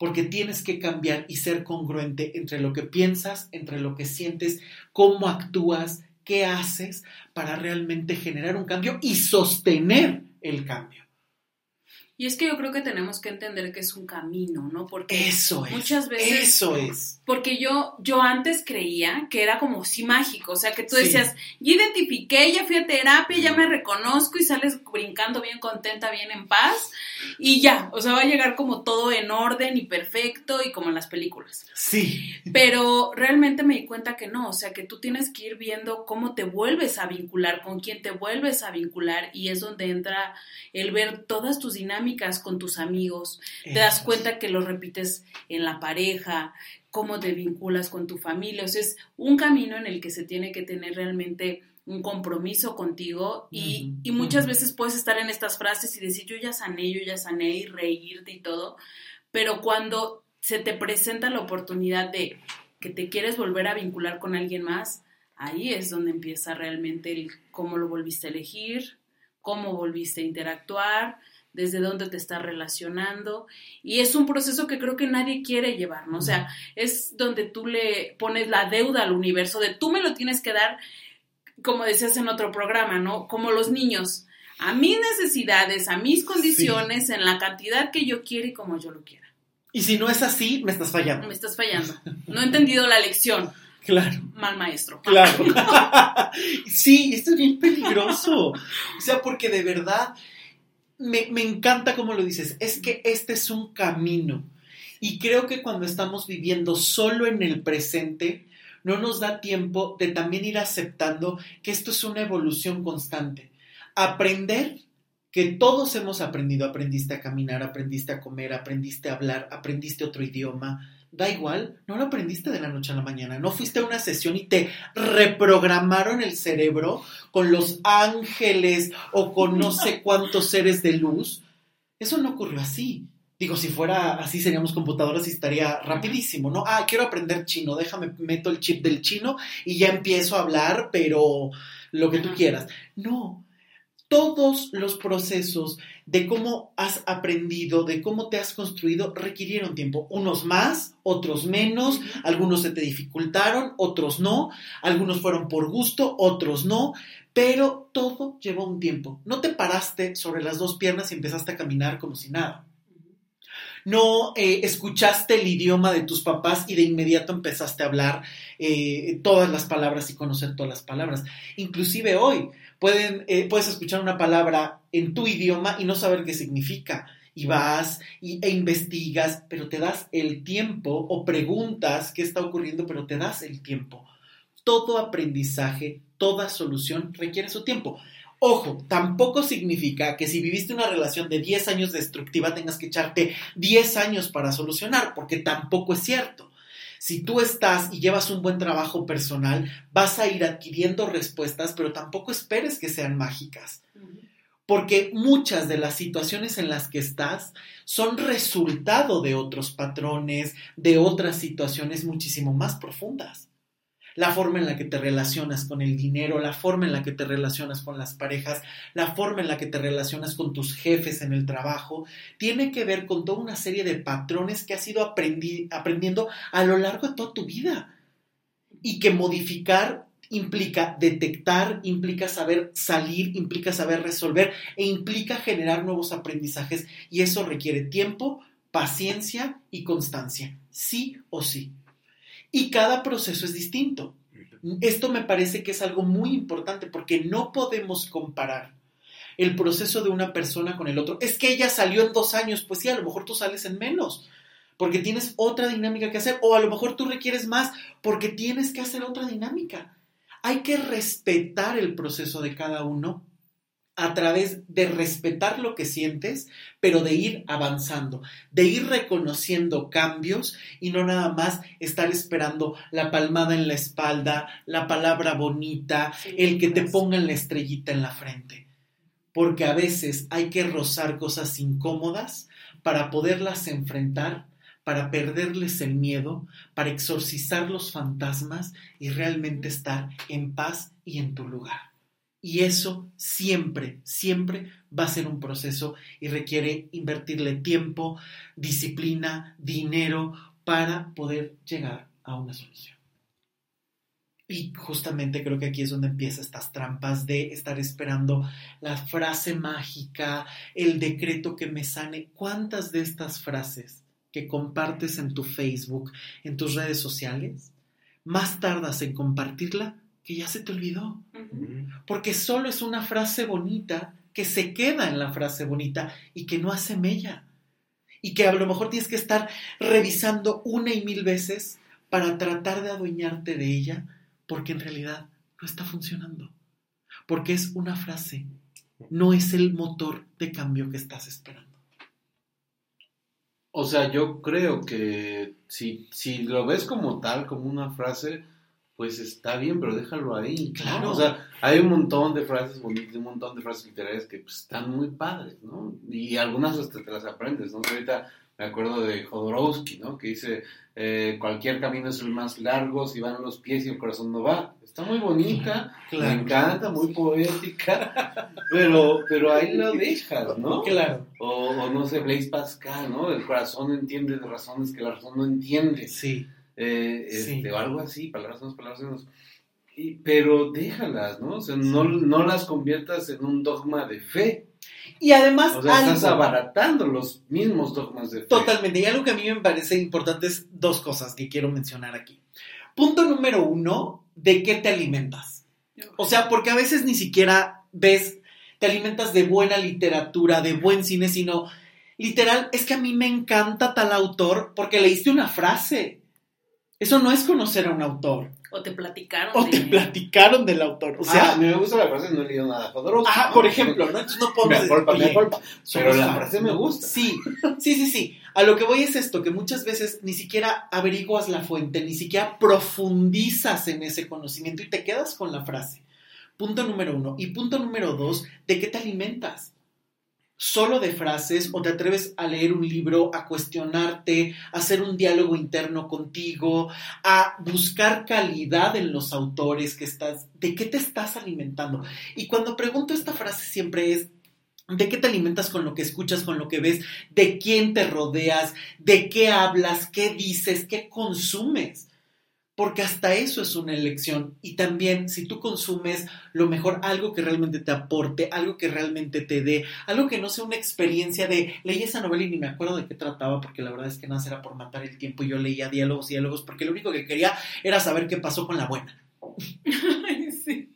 porque tienes que cambiar y ser congruente entre lo que piensas, entre lo que sientes, cómo actúas, qué haces para realmente generar un cambio y sostener el cambio. Y es que yo creo que tenemos que entender que es un camino, ¿no? Porque eso es, muchas veces. Eso es. Porque yo, yo antes creía que era como sí mágico. O sea, que tú decías, ya identifiqué, ya fui a terapia, ya me reconozco y sales brincando bien contenta, bien en paz. Y ya, o sea, va a llegar como todo en orden y perfecto y como en las películas. Sí. Pero realmente me di cuenta que no. O sea, que tú tienes que ir viendo cómo te vuelves a vincular, con quién te vuelves a vincular. Y es donde entra el ver todas tus dinámicas con tus amigos, te das cuenta que lo repites en la pareja, cómo te vinculas con tu familia. O sea, es un camino en el que se tiene que tener realmente un compromiso contigo y, y, muchas veces puedes estar en estas frases y decir yo ya sané, yo ya sané y reírte y todo, pero cuando se te presenta la oportunidad de que te quieres volver a vincular con alguien más, ahí es donde empieza realmente el cómo lo volviste a elegir, cómo volviste a interactuar, desde dónde te estás relacionando. Y es un proceso que creo que nadie quiere llevar, ¿no? O sea, es donde tú le pones la deuda al universo, de tú me lo tienes que dar, como decías en otro programa, ¿no? Como los niños, a mis necesidades, a mis condiciones, en la cantidad que yo quiero y como yo lo quiera. Y si no es así, me estás fallando. Me estás fallando. No he entendido la lección. Claro. Mal maestro. Claro. sí, esto es bien peligroso. O sea, porque de verdad me, encanta como lo dices, es que este es un camino. Y creo que cuando estamos viviendo solo en el presente, no nos da tiempo de también ir aceptando que esto es una evolución constante. Aprender que todos hemos aprendido, aprendiste a caminar, aprendiste a comer, aprendiste a hablar, aprendiste otro idioma, da igual, no lo aprendiste de la noche a la mañana, no fuiste a una sesión y te reprogramaron el cerebro con los ángeles o con no sé cuántos seres de luz. Eso no ocurrió así. Digo, si fuera así seríamos computadoras y estaría rapidísimo, ¿no? Ah, quiero aprender chino, déjame, meto el chip del chino y ya empiezo a hablar, pero lo que tú quieras. No, todos los procesos de cómo has aprendido, de cómo te has construido, requirieron tiempo. Unos más, otros menos, algunos se te dificultaron, otros no, algunos fueron por gusto, otros no, pero todo llevó un tiempo. No te paraste sobre las dos piernas y empezaste a caminar como si nada. No eh, escuchaste el idioma de tus papás y de inmediato empezaste a hablar eh, todas las palabras y conocer todas las palabras. Inclusive hoy, Pueden, eh, puedes escuchar una palabra en tu idioma y no saber qué significa. Y vas y, e investigas, pero te das el tiempo o preguntas qué está ocurriendo, pero te das el tiempo. Todo aprendizaje, toda solución requiere su tiempo. Ojo, tampoco significa que si viviste una relación de 10 años destructiva tengas que echarte 10 años para solucionar, porque tampoco es cierto. Si tú estás y llevas un buen trabajo personal, vas a ir adquiriendo respuestas, pero tampoco esperes que sean mágicas. Porque muchas de las situaciones en las que estás son resultado de otros patrones, de otras situaciones muchísimo más profundas la forma en la que te relacionas con el dinero, la forma en la que te relacionas con las parejas, la forma en la que te relacionas con tus jefes en el trabajo, tiene que ver con toda una serie de patrones que has ido aprendiendo a lo largo de toda tu vida. Y que modificar implica detectar, implica saber salir, implica saber resolver e implica generar nuevos aprendizajes. Y eso requiere tiempo, paciencia y constancia, sí o sí. Y cada proceso es distinto. Esto me parece que es algo muy importante porque no podemos comparar el proceso de una persona con el otro. Es que ella salió en dos años, pues sí, a lo mejor tú sales en menos, porque tienes otra dinámica que hacer, o a lo mejor tú requieres más, porque tienes que hacer otra dinámica. Hay que respetar el proceso de cada uno a través de respetar lo que sientes, pero de ir avanzando, de ir reconociendo cambios y no nada más estar esperando la palmada en la espalda, la palabra bonita, el que te pongan la estrellita en la frente. Porque a veces hay que rozar cosas incómodas para poderlas enfrentar, para perderles el miedo, para exorcizar los fantasmas y realmente estar en paz y en tu lugar. Y eso siempre, siempre va a ser un proceso y requiere invertirle tiempo, disciplina, dinero para poder llegar a una solución. Y justamente creo que aquí es donde empiezan estas trampas de estar esperando la frase mágica, el decreto que me sane. ¿Cuántas de estas frases que compartes en tu Facebook, en tus redes sociales, más tardas en compartirla que ya se te olvidó? Porque solo es una frase bonita que se queda en la frase bonita y que no hace mella. Y que a lo mejor tienes que estar revisando una y mil veces para tratar de adueñarte de ella, porque en realidad no está funcionando. Porque es una frase, no es el motor de cambio que estás esperando. O sea, yo creo que si, si lo ves como tal, como una frase, pues está bien, pero déjalo ahí. Claro. O sea, hay un montón de frases bonitas, un montón de frases literarias que pues, están muy padres, ¿no? Y algunas hasta te las aprendes, ¿no? Ahorita me acuerdo de Jodorowsky, ¿no? Que dice, eh, cualquier camino es el más largo si van los pies y el corazón no va. Está muy bonita, Claro. me encanta, muy poética, pero, pero ahí lo dejas, ¿no? Claro. O, o no sé, Blaise Pascal, ¿no? El corazón entiende de razones que la razón no entiende. Sí. Eh, este, Sí. o algo así, palabras unas, palabras unas. Y, pero déjalas, ¿no? O sea, no, no las conviertas en un dogma de fe. Y además, O sea, estás algo- abaratando los mismos dogmas de fe. Totalmente. Y algo que a mí me parece importante es dos cosas que quiero mencionar aquí. Punto número uno, ¿de qué te alimentas? O sea, porque a veces ni siquiera ves, te alimentas de buena literatura, de buen cine, sino literal, es que a mí me encanta tal autor porque leíste una frase. Eso no es conocer a un autor. O te platicaron. O de- te platicaron del autor. O sea, ah, me gusta la frase, no he leído nada de Jodorowsky. ajá, ¿no? por ejemplo, ¿no? Entonces no Me podemos me oye, acolpa. somos Pero la frase me gusta. Sí, sí, sí, sí. A lo que voy es esto, que muchas veces ni siquiera averiguas la fuente, ni siquiera profundizas en ese conocimiento y te quedas con la frase. Punto número uno. Y punto número dos, ¿de qué te alimentas? ¿Solo de frases o te atreves a leer un libro, a cuestionarte, a hacer un diálogo interno contigo, a buscar calidad en los autores que estás, de qué te estás alimentando? Y cuando pregunto esta frase siempre es, ¿De qué te alimentas con lo que escuchas, con lo que ves? ¿De quién te rodeas? ¿De qué hablas? ¿Qué dices? ¿Qué consumes? Porque hasta eso es una elección. Y también si tú consumes lo mejor, algo que realmente te aporte, algo que realmente te dé, algo que no sea una experiencia de leí esa novela y ni me acuerdo de qué trataba, porque la verdad es que nada era por matar el tiempo y yo leía diálogos, diálogos, porque lo único que quería era saber qué pasó con la buena. Sí.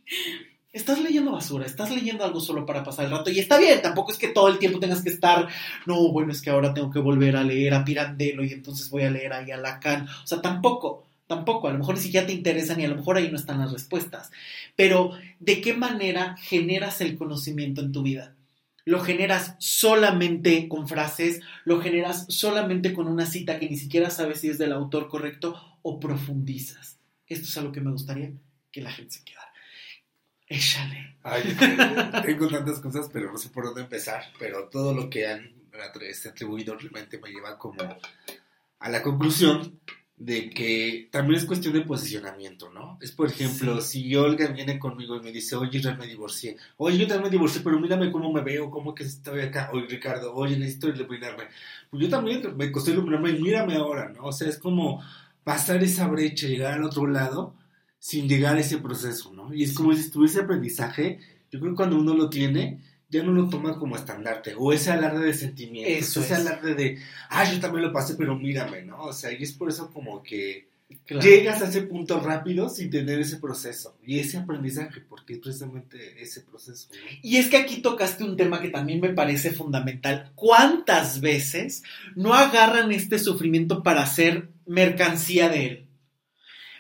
Estás leyendo basura, estás leyendo algo solo para pasar el rato y está bien, tampoco es que todo el tiempo tengas que estar, no, bueno, es que ahora tengo que volver a leer a Pirandello y entonces voy a leer ahí a Lacan, o sea, tampoco, tampoco, a lo mejor ni siquiera te interesan y a lo mejor ahí no están las respuestas, pero ¿de qué manera generas el conocimiento en tu vida? ¿Lo generas solamente con frases? ¿Lo generas solamente con una cita que ni siquiera sabes si es del autor correcto o profundizas? Esto es algo que me gustaría que la gente se quedara. Échale. Tengo tantas cosas, pero no sé por dónde empezar. Pero todo lo que han este, atribuido realmente me lleva como a la conclusión de que también es cuestión de posicionamiento, ¿no? Es, por ejemplo, si Olga viene conmigo y me dice, oye, Israel, me divorcié. Oye, yo también me divorcié, pero mírame cómo me veo, cómo que estoy acá. Oye, Ricardo, oye, necesito iluminarme. Pues yo también me costó iluminarme y mírame ahora, ¿no? O sea, es como pasar esa brecha, llegar al otro lado sin llegar a ese proceso, ¿no? Y es como si estuviese aprendizaje, yo creo que cuando uno lo tiene, ya no lo toma como estandarte, o ese alarde de sentimientos, Eso ese es. alarde de, ah, yo también lo pasé, pero mírame, ¿no? O sea, y es por eso como que Claro. llegas a ese punto rápido sin tener ese proceso, y ese aprendizaje, porque es precisamente ese proceso, ¿no? Y es que aquí tocaste un tema que también me parece fundamental. ¿Cuántas veces no agarran este sufrimiento para hacer mercancía de él?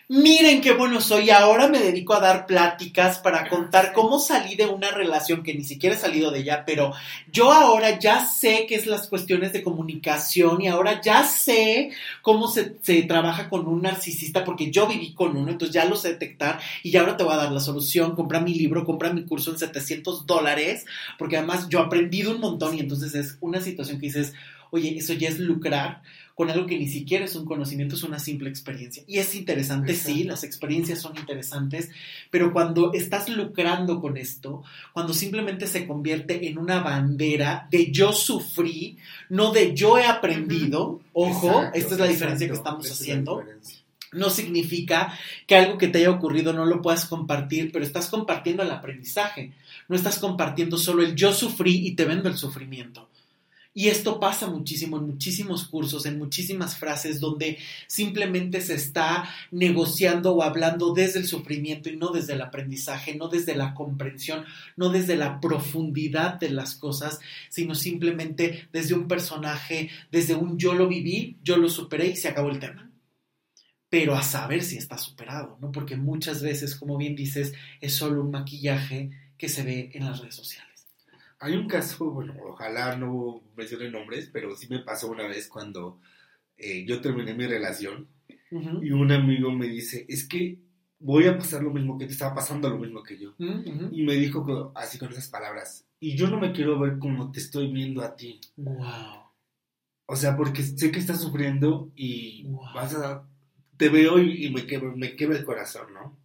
Miren qué bueno soy, ahora me dedico a dar pláticas para contar cómo salí de una relación que ni siquiera he salido de ella, pero yo ahora ya sé qué es las cuestiones de comunicación y ahora ya sé cómo se, se trabaja con un narcisista porque yo viví con uno, entonces ya lo sé detectar y ahora te voy a dar la solución, compra mi libro, compra mi curso en 700 dólares, porque además yo he aprendido un montón y entonces es una situación que dices, oye, eso ya es lucrar con algo que ni siquiera es un conocimiento, es una simple experiencia. Y es interesante, Exacto. sí, las experiencias son interesantes, pero cuando estás lucrando con esto, cuando simplemente se convierte en una bandera de yo sufrí, no de yo he aprendido, ojo, Exacto, esta es la diferencia que estamos es haciendo, no significa que algo que te haya ocurrido no lo puedas compartir, pero estás compartiendo el aprendizaje. No estás compartiendo solo el yo sufrí y te vendo el sufrimiento. Y esto pasa muchísimo en muchísimos cursos, en muchísimas frases donde simplemente se está negociando o hablando desde el sufrimiento y no desde el aprendizaje, no desde la comprensión, no desde la profundidad de las cosas, sino simplemente desde un personaje, desde un yo lo viví, yo lo superé y se acabó el tema pero a saber si está superado, ¿no? Porque muchas veces, como bien dices, es solo un maquillaje que se ve en las redes sociales. Hay un caso, bueno, ojalá no mencione nombres, pero sí me pasó una vez cuando eh, yo terminé mi relación Ujú. y un amigo me dice, es que voy a pasar lo mismo que te estaba pasando lo mismo que yo. Ujú. Y me dijo así con esas palabras, y yo no me quiero ver como te estoy viendo a ti. Wow. O sea, porque sé que estás sufriendo y Wow. vas a... Te veo y, y me, quebra, me quebra el corazón, ¿no?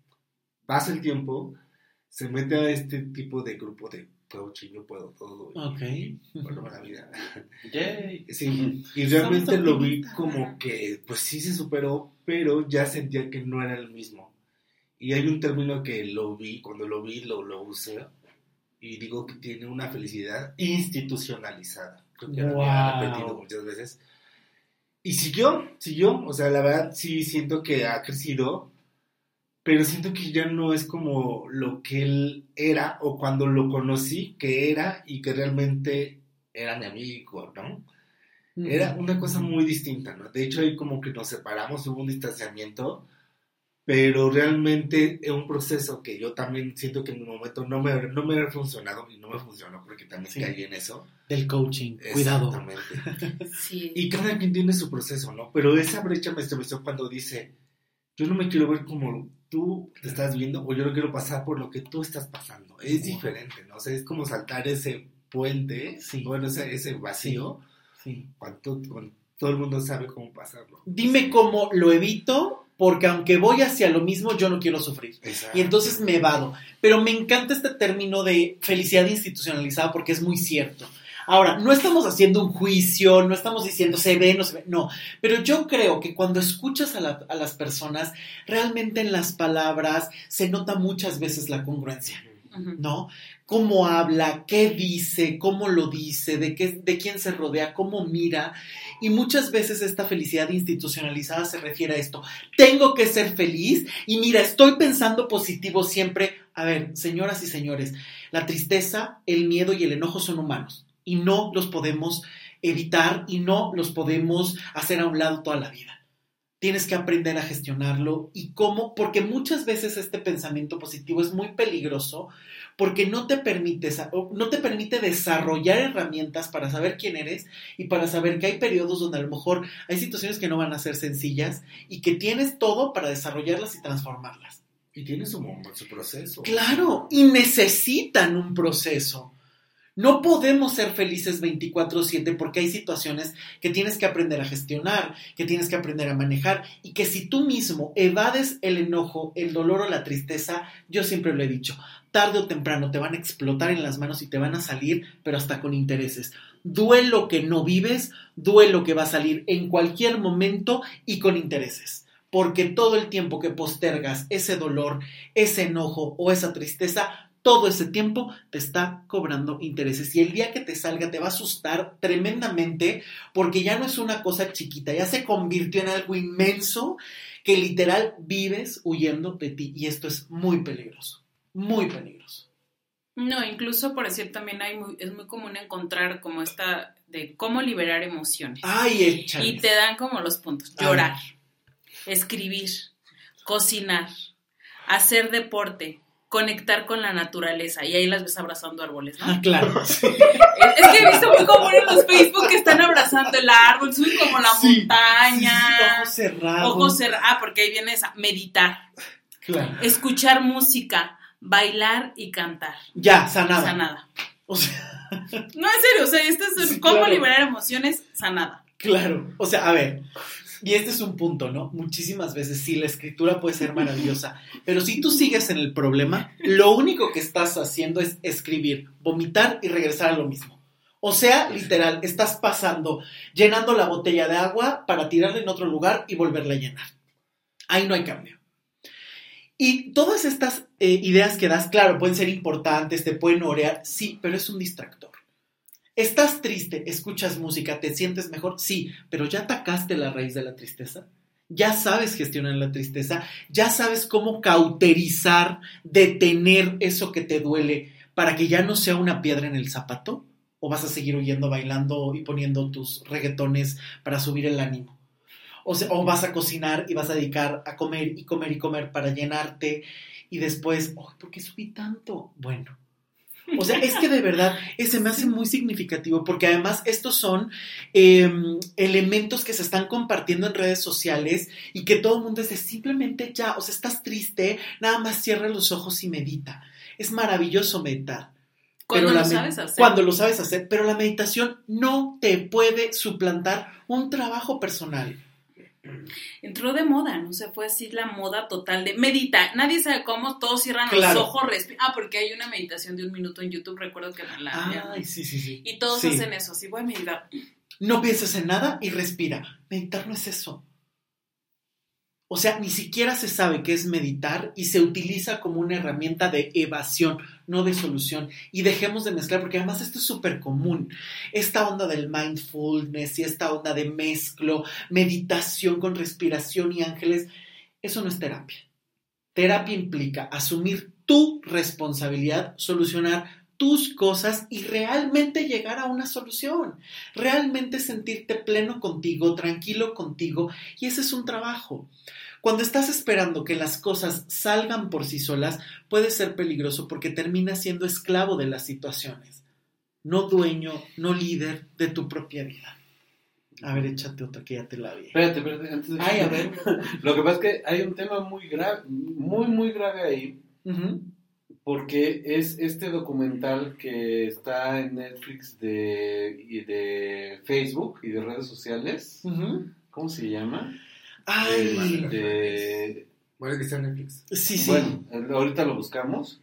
Pasa el tiempo, se mete a este tipo de grupo de coaching, yo puedo todo. y- Ok. y, bueno, la vida. Yay. Sí, y realmente lo vi como que, pues sí se superó, pero ya sentía que no era el mismo. Y hay un término que lo vi, cuando lo vi lo, lo usé, y digo que tiene una felicidad institucionalizada. Creo que lo había Wow. repetido muchas veces. Y siguió, siguió, o sea, la verdad sí siento que ha crecido, pero siento que ya no es como lo que él era o cuando lo conocí que era y que realmente era mi amigo, ¿no? Era una cosa muy distinta, ¿no? De hecho, ahí como que nos separamos, hubo un distanciamiento, pero realmente es un proceso que yo también siento que en un momento no me, no me ha funcionado y no me funcionó porque también Sí. caí en eso. Del coaching. Cuidado. Exactamente. Sí. Y cada quien tiene su proceso, ¿no? Pero esa brecha me estremeció cuando dice, yo no me quiero ver como tú te estás viendo o yo no quiero pasar por lo que tú estás pasando. Es Wow. diferente, ¿no? O sea, es como saltar ese puente, Sí. bueno, ese, ese vacío, Sí. cuando, cuando todo el mundo sabe cómo pasarlo. Dime cómo lo evito, porque aunque voy hacia lo mismo, yo no quiero sufrir. Exacto. Y entonces me vado. Pero me encanta este término de felicidad institucionalizada porque es muy cierto. Ahora, no estamos haciendo un juicio, no estamos diciendo se ve, no se ve, no. Pero yo creo que cuando escuchas a, la- a las personas, realmente en las palabras se nota muchas veces la congruencia. ¿no? Cómo habla, qué dice, cómo lo dice, de, qué, de quién se rodea, cómo mira. Y muchas veces esta felicidad institucionalizada se refiere a esto. Tengo que ser feliz y mira, estoy pensando positivo siempre. A ver, señoras y señores, la tristeza, el miedo y el enojo son humanos y no los podemos evitar y no los podemos hacer a un lado toda la vida tienes que aprender a gestionarlo y cómo, porque muchas veces este pensamiento positivo es muy peligroso porque no te permite, no te permite desarrollar herramientas para saber quién eres y para saber que hay periodos donde a lo mejor hay situaciones que no van a ser sencillas y que tienes todo para desarrollarlas y transformarlas. Y tiene su, su proceso. Claro, y necesitan un proceso. No podemos ser felices 24/7 porque hay situaciones que tienes que aprender a gestionar, que tienes que aprender a manejar y que si tú mismo evades el enojo, el dolor o la tristeza, yo siempre lo he dicho, tarde o temprano te van a explotar en las manos y te van a salir, pero hasta con intereses. Duelo que no vives, duelo que va a salir en cualquier momento y con intereses. Porque todo el tiempo que postergas ese dolor, ese enojo o esa tristeza, todo ese tiempo te está cobrando intereses. Y el día que te salga te va a asustar tremendamente porque ya no es una cosa chiquita, ya se convirtió en algo inmenso que literal vives huyendo de ti. Y esto es muy peligroso, muy peligroso. No, incluso por decir también hay muy- es muy común encontrar como esta de cómo liberar emociones. Ay, échale. y te dan como los puntos. Llorar, escribir, cocinar, hacer deporte, conectar con la naturaleza. Y ahí las ves abrazando árboles, ¿no? Ah, claro. sí. Es que he visto muy común en los Facebook que están abrazando el árbol, suben como la Sí, montaña. sí, ojos cerrados. Ojos cerrados. Ah, porque ahí viene esa. Meditar, Claro. escuchar música, bailar y cantar. Ya, sanada. Sanada. O sea, No, en serio, o sea, este es cómo claro. liberar emociones, sanada. claro. O sea, a ver. Y este es un punto, ¿no? Muchísimas veces sí, la escritura puede ser maravillosa, pero si tú sigues en el problema, lo único que estás haciendo es escribir, vomitar y regresar a lo mismo. O sea, literal, estás pasando, llenando la botella de agua para tirarla en otro lugar y volverla a llenar. Ahí no hay cambio. Y todas estas eh, ideas que das, claro, pueden ser importantes, te pueden orear, sí, pero es un distractor. ¿Estás triste? ¿Escuchas música? ¿Te sientes mejor? Sí, pero ya atacaste la raíz de la tristeza. Ya sabes gestionar la tristeza, ya sabes cómo cauterizar, detener eso que te duele para que ya no sea una piedra en el zapato. ¿O vas a seguir huyendo, bailando y poniendo tus reggaetones para subir el ánimo? O, vas a cocinar y vas a dedicar a comer y comer y comer para llenarte y después, oh, ¿por qué subí tanto? Bueno, o sea, es que de verdad ese me hace muy significativo porque además estos son eh, elementos que se están compartiendo en redes sociales y que todo el mundo dice simplemente ya, o sea, estás triste, nada más cierra los ojos y medita. Es maravilloso meditar. Cuando lo sabes hacer. Cuando lo sabes hacer, pero la meditación no te puede suplantar un trabajo personal. Entró de moda, no se puede decir la moda total de medita. Nadie sabe cómo, todos cierran Claro. los ojos, respiran. Ah, porque hay una meditación de un minuto en YouTube, recuerdo que me la... Ay, sí, sí, sí. y todos Sí. hacen eso, sí, voy a meditar. No pienses en nada y respira. Meditar no es eso. O sea, ni siquiera se sabe qué es meditar y se utiliza como una herramienta de evasión, no de solución. Y dejemos de mezclar, porque además esto es súper común. Esta onda del mindfulness y esta onda de mezclo, meditación con respiración y ángeles, eso no es terapia. Terapia implica asumir tu responsabilidad, solucionar tus cosas y realmente llegar a una solución realmente sentirte pleno contigo, tranquilo contigo, y ese es un trabajo. Cuando estás esperando que las cosas salgan por sí solas, puede ser peligroso porque terminas siendo esclavo de las situaciones, no dueño, no líder de tu propia vida. A ver, échate otra que ya te la vi. Espérate, espérate. Antes de- Ay, a ver. Lo que pasa es que hay un tema muy grave, muy, muy grave ahí, porque es este documental que está en Netflix de, y de Facebook y de redes sociales. ¿Cómo se llama? Ay, de- Bueno, que está en Netflix. sí, sí. Bueno, eh, ahorita lo buscamos.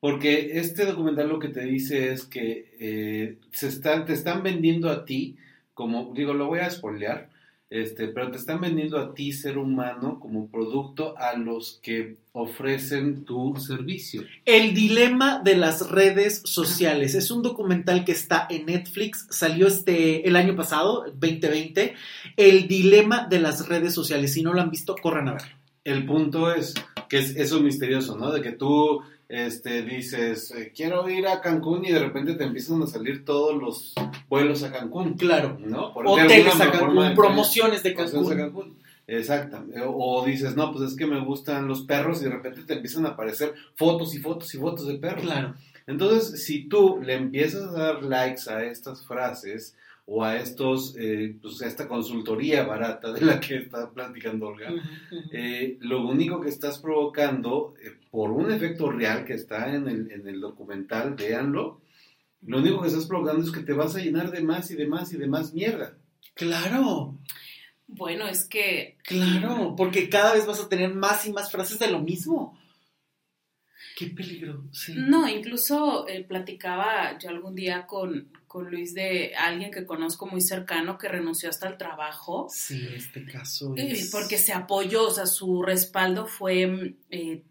Porque este documental lo que te dice es que eh, se están, te están vendiendo a ti, como, digo, lo voy a spoilear, este, pero te están vendiendo a ti, ser humano, como producto a los que ofrecen tu servicio. El dilema de las redes sociales. Es un documental que está en Netflix, salió este el año pasado, 2020. El dilema de las redes sociales. Si no lo han visto, corran a verlo. El punto es que es eso misterioso, ¿no? De que tú este, dices, eh, quiero ir a Cancún y de repente te empiezan a salir todos los vuelos a Cancún. Claro. ¿no? Por- Hoteles a Cancún, promociones de a Cancún. Cancún. Exacto. O, o dices, no, pues es que me gustan los perros y de repente te empiezan a aparecer fotos y fotos y fotos de perros. Claro. Entonces, si tú le empiezas a dar likes a estas frases o a estos, eh, pues a esta consultoría barata de la que está platicando Olga, eh, lo único que estás provocando, eh, por un efecto real que está en el, en el documental, véanlo, lo único que estás provocando es que te vas a llenar de más y de más y de más mierda. Claro, Bueno, es que claro, porque cada vez vas a tener más y más frases de lo mismo. Qué peligro, sí. No, incluso eh, platicaba yo algún día con, con Luis de alguien que conozco muy cercano que renunció hasta el trabajo Sí, este caso es... porque se apoyó, o sea, su respaldo fue eh,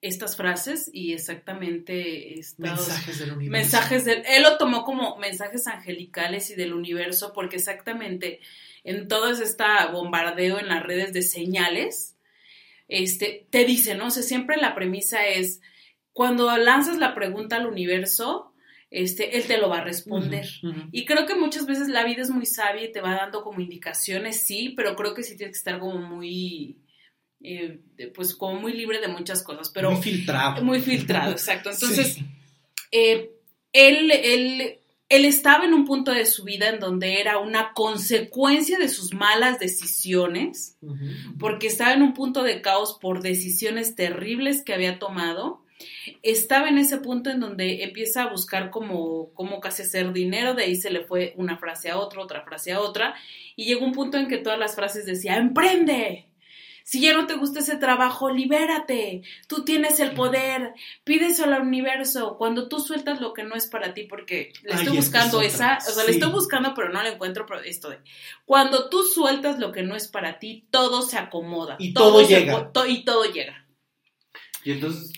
estas frases y exactamente estos Mensajes del universo. mensajes del... Él lo tomó como mensajes angelicales y del universo porque exactamente en todo este bombardeo en las redes de señales, este, te dice, ¿no? O sea, siempre la premisa es, cuando lanzas la pregunta al universo, este, él te lo va a responder. Y creo que muchas veces la vida es muy sabia y te va dando como indicaciones, sí, pero creo que sí tienes que estar como muy eh, pues como muy libre de muchas cosas, pero muy filtrado. muy filtrado, exacto. Entonces, Sí. eh, él, él, él estaba en un punto de su vida en donde era una consecuencia de sus malas decisiones, porque estaba en un punto de caos por decisiones terribles que había tomado. Estaba en ese punto en donde empieza a buscar cómo, cómo casi hacer dinero, de ahí se le fue una frase a otra, otra frase a otra, y llegó un punto en que todas las frases decía, emprende, si ya no te gusta ese trabajo, libérate, tú tienes el poder, pídeselo al universo, cuando tú sueltas lo que no es para ti, porque le estoy buscando es esa, o sea, le estoy buscando, pero no la encuentro, pero esto de, cuando tú sueltas lo que no es para ti, todo se acomoda. Y todo se llega. to- y todo llega. Y entonces.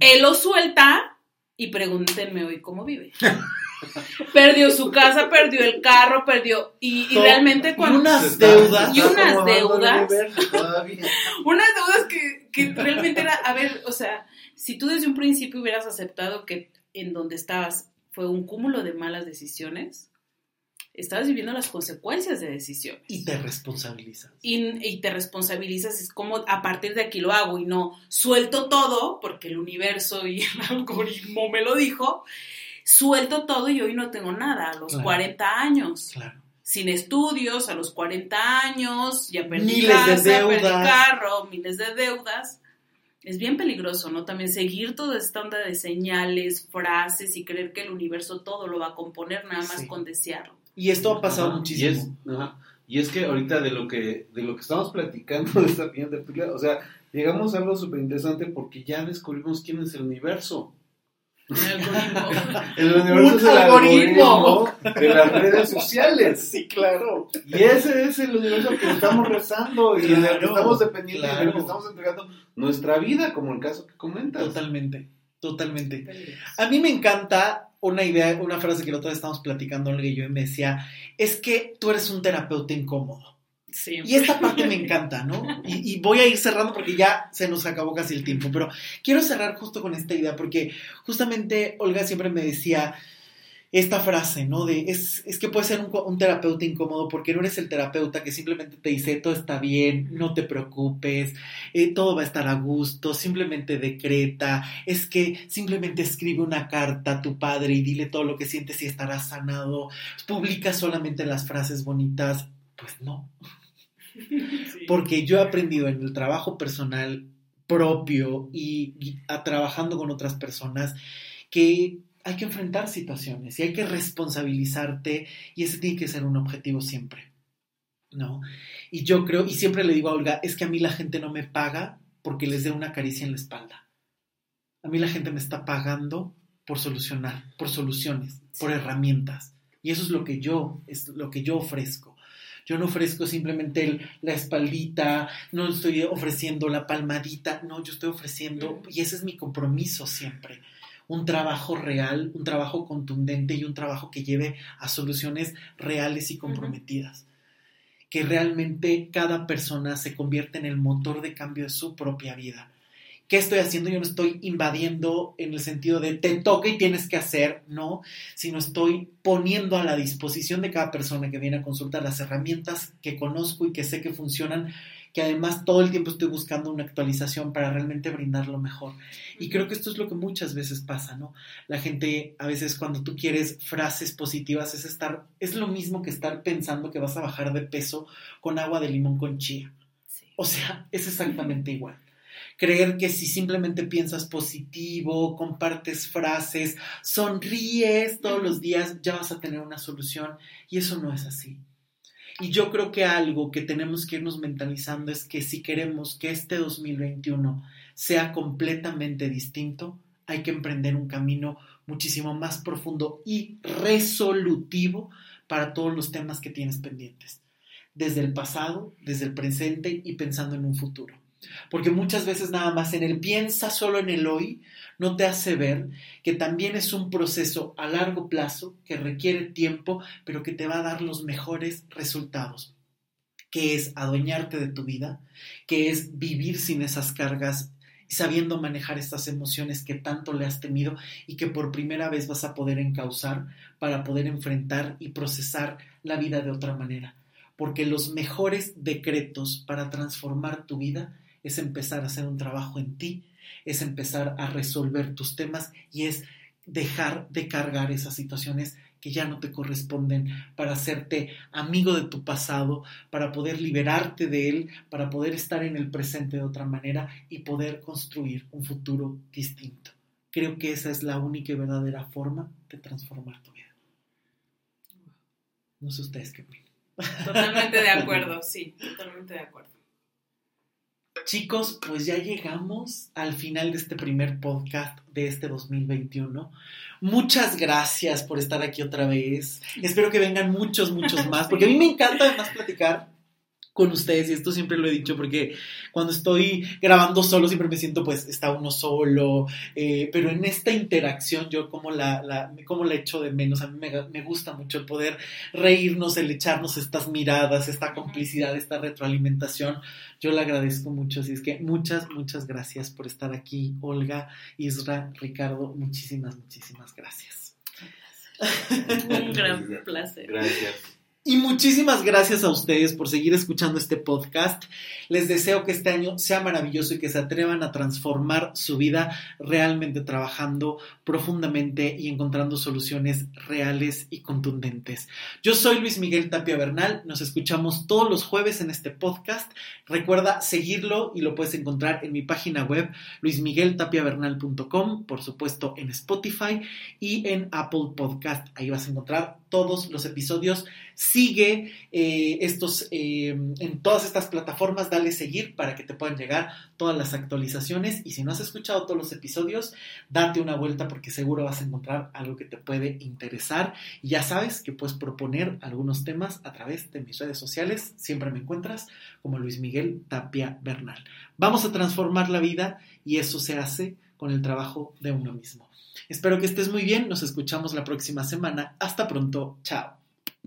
Él lo suelta y pregúntenme hoy cómo vive. perdió su casa, perdió el carro, perdió. Y, realmente Y cuando. unas deudas. Y unas deudas. Unas deudas que, que realmente era. A ver, o sea, si tú desde un principio hubieras aceptado que en donde estabas fue un cúmulo de malas decisiones, estabas viviendo las consecuencias de decisión. Y te responsabilizas. y, y te responsabilizas, es como a partir de aquí lo hago y no suelto todo, porque el universo y el algoritmo me lo dijo, suelto todo y hoy no tengo nada a los Claro. 40 años, Claro. sin estudios, a los 40 años, ya perdí Miles de casa, perdí deudas. carro, miles de deudas. Es bien peligroso, ¿no? También seguir toda esta onda de señales, frases y creer que el universo todo lo va a componer nada más Sí. con desearlo. Y esto ha pasado Ajá, muchísimo. Y es, ajá, y es que ahorita de lo que de lo que estamos platicando de esta piña de pila, o sea, llegamos a algo súper interesante porque ya descubrimos quién es el universo. El algoritmo. El universo Un es el algoritmo. algoritmo de las redes sociales. Sí, claro. Y ese es el universo que estamos rezando y en el que Claro, estamos dependiendo y en el claro. que estamos entregando nuestra vida, como el caso que comentas. Totalmente. Totalmente. A mí me encanta una idea, una frase que la otra vez estábamos platicando, Olga y yo, y me decía, es que tú eres un terapeuta incómodo. Sí. Y esta parte me encanta, ¿no? Y, y voy a ir cerrando porque ya se nos acabó casi el tiempo, pero quiero cerrar justo con esta idea porque justamente Olga siempre me decía esta frase, ¿no? De es, es que puedes ser un, terapeuta incómodo porque no eres el terapeuta que simplemente te dice todo está bien, no te preocupes, eh, todo va a estar a gusto, simplemente decreta, es que simplemente escribe una carta a tu padre y dile todo lo que sientes y estarás sanado, publica solamente las frases bonitas, pues no, Sí. porque yo he aprendido en el trabajo personal propio y, y a- trabajando con otras personas que hay que enfrentar situaciones y hay que responsabilizarte y ese tiene que ser un objetivo siempre, ¿no? Y yo creo, y siempre le digo a Olga, es que a mí la gente no me paga porque les dé una caricia en la espalda. A mí la gente me está pagando por solucionar, por soluciones, por herramientas. Y eso es lo que yo, es lo que yo ofrezco. Yo no ofrezco simplemente el- la espaldita, no estoy ofreciendo la palmadita, no, yo estoy ofreciendo, y ese es mi compromiso siempre, un trabajo real, un trabajo contundente y un trabajo que lleve a soluciones reales y comprometidas. Que realmente cada persona se convierta en el motor de cambio de su propia vida. ¿Qué estoy haciendo? Yo no estoy invadiendo en el sentido de te toca y tienes que hacer, no, sino estoy poniendo a la disposición de cada persona que viene a consultar las herramientas que conozco y que sé que funcionan, que además todo el tiempo estoy buscando una actualización para realmente brindar lo mejor. Y creo que esto es lo que muchas veces pasa, ¿no? La gente a veces cuando tú quieres frases positivas es estar, es lo mismo que estar pensando que vas a bajar de peso con agua de limón con chía. Sí. O sea, es exactamente igual. Creer que si simplemente piensas positivo, compartes frases, sonríes todos los días, ya vas a tener una solución. Y eso no es así. Y yo creo que algo que tenemos que irnos mentalizando es que si queremos que este 2021 sea completamente distinto, hay que emprender un camino muchísimo más profundo y resolutivo para todos los temas que tienes pendientes, desde el pasado, desde el presente y pensando en un futuro. Porque muchas veces nada más en el piensa solo en el hoy no te hace ver que también es un proceso a largo plazo que requiere tiempo, pero que te va a dar los mejores resultados, que es adueñarte de tu vida, que es vivir sin esas cargas y sabiendo manejar estas emociones que tanto le has temido y que por primera vez vas a poder encauzar para poder enfrentar y procesar la vida de otra manera. Porque los mejores decretos para transformar tu vida es empezar a hacer un trabajo en ti, es empezar a resolver tus temas y es dejar de cargar esas situaciones que ya no te corresponden, para hacerte amigo de tu pasado, para poder liberarte de él, para poder estar en el presente de otra manera y poder construir un futuro distinto. Creo que esa es la única y verdadera forma de transformar tu vida. No sé ustedes qué opinan. Totalmente de acuerdo, sí, totalmente de acuerdo. Chicos, pues ya llegamos al final de este primer podcast de este 2021. Muchas gracias por estar aquí otra vez. Espero que vengan muchos, muchos más, porque a mí me encanta además platicar con ustedes, y esto siempre lo he dicho, porque cuando estoy grabando solo siempre me siento, pues, está uno solo, eh, pero en esta interacción yo como la, la, como la echo de menos, a mí me, me, gusta mucho el poder reírnos, el echarnos estas miradas, esta complicidad, esta retroalimentación, yo le agradezco mucho, así es que muchas, muchas gracias por estar aquí, Olga, Isra, Ricardo, muchísimas, muchísimas gracias. Un gran placer. Gracias. Y muchísimas gracias a ustedes por seguir escuchando este podcast. Les deseo que este año sea maravilloso y que se atrevan a transformar su vida realmente trabajando profundamente y encontrando soluciones reales y contundentes. Yo soy Luis Miguel Tapia Bernal. Nos escuchamos todos los jueves en este podcast. Recuerda seguirlo y lo puedes encontrar en mi página web luismigueltapiavernal.com, por supuesto en Spotify y en Apple Podcast. Ahí vas a encontrar todos los episodios sigue eh, estos, eh, en todas estas plataformas, dale seguir para que te puedan llegar todas las actualizaciones. Y si no has escuchado todos los episodios, date una vuelta porque seguro vas a encontrar algo que te puede interesar. Y ya sabes que puedes proponer algunos temas a través de mis redes sociales. Siempre me encuentras como Luis Miguel Tapia Bernal. Vamos a transformar la vida y eso se hace con el trabajo de uno mismo. Espero que estés muy bien, nos escuchamos la próxima semana. Hasta pronto, chao.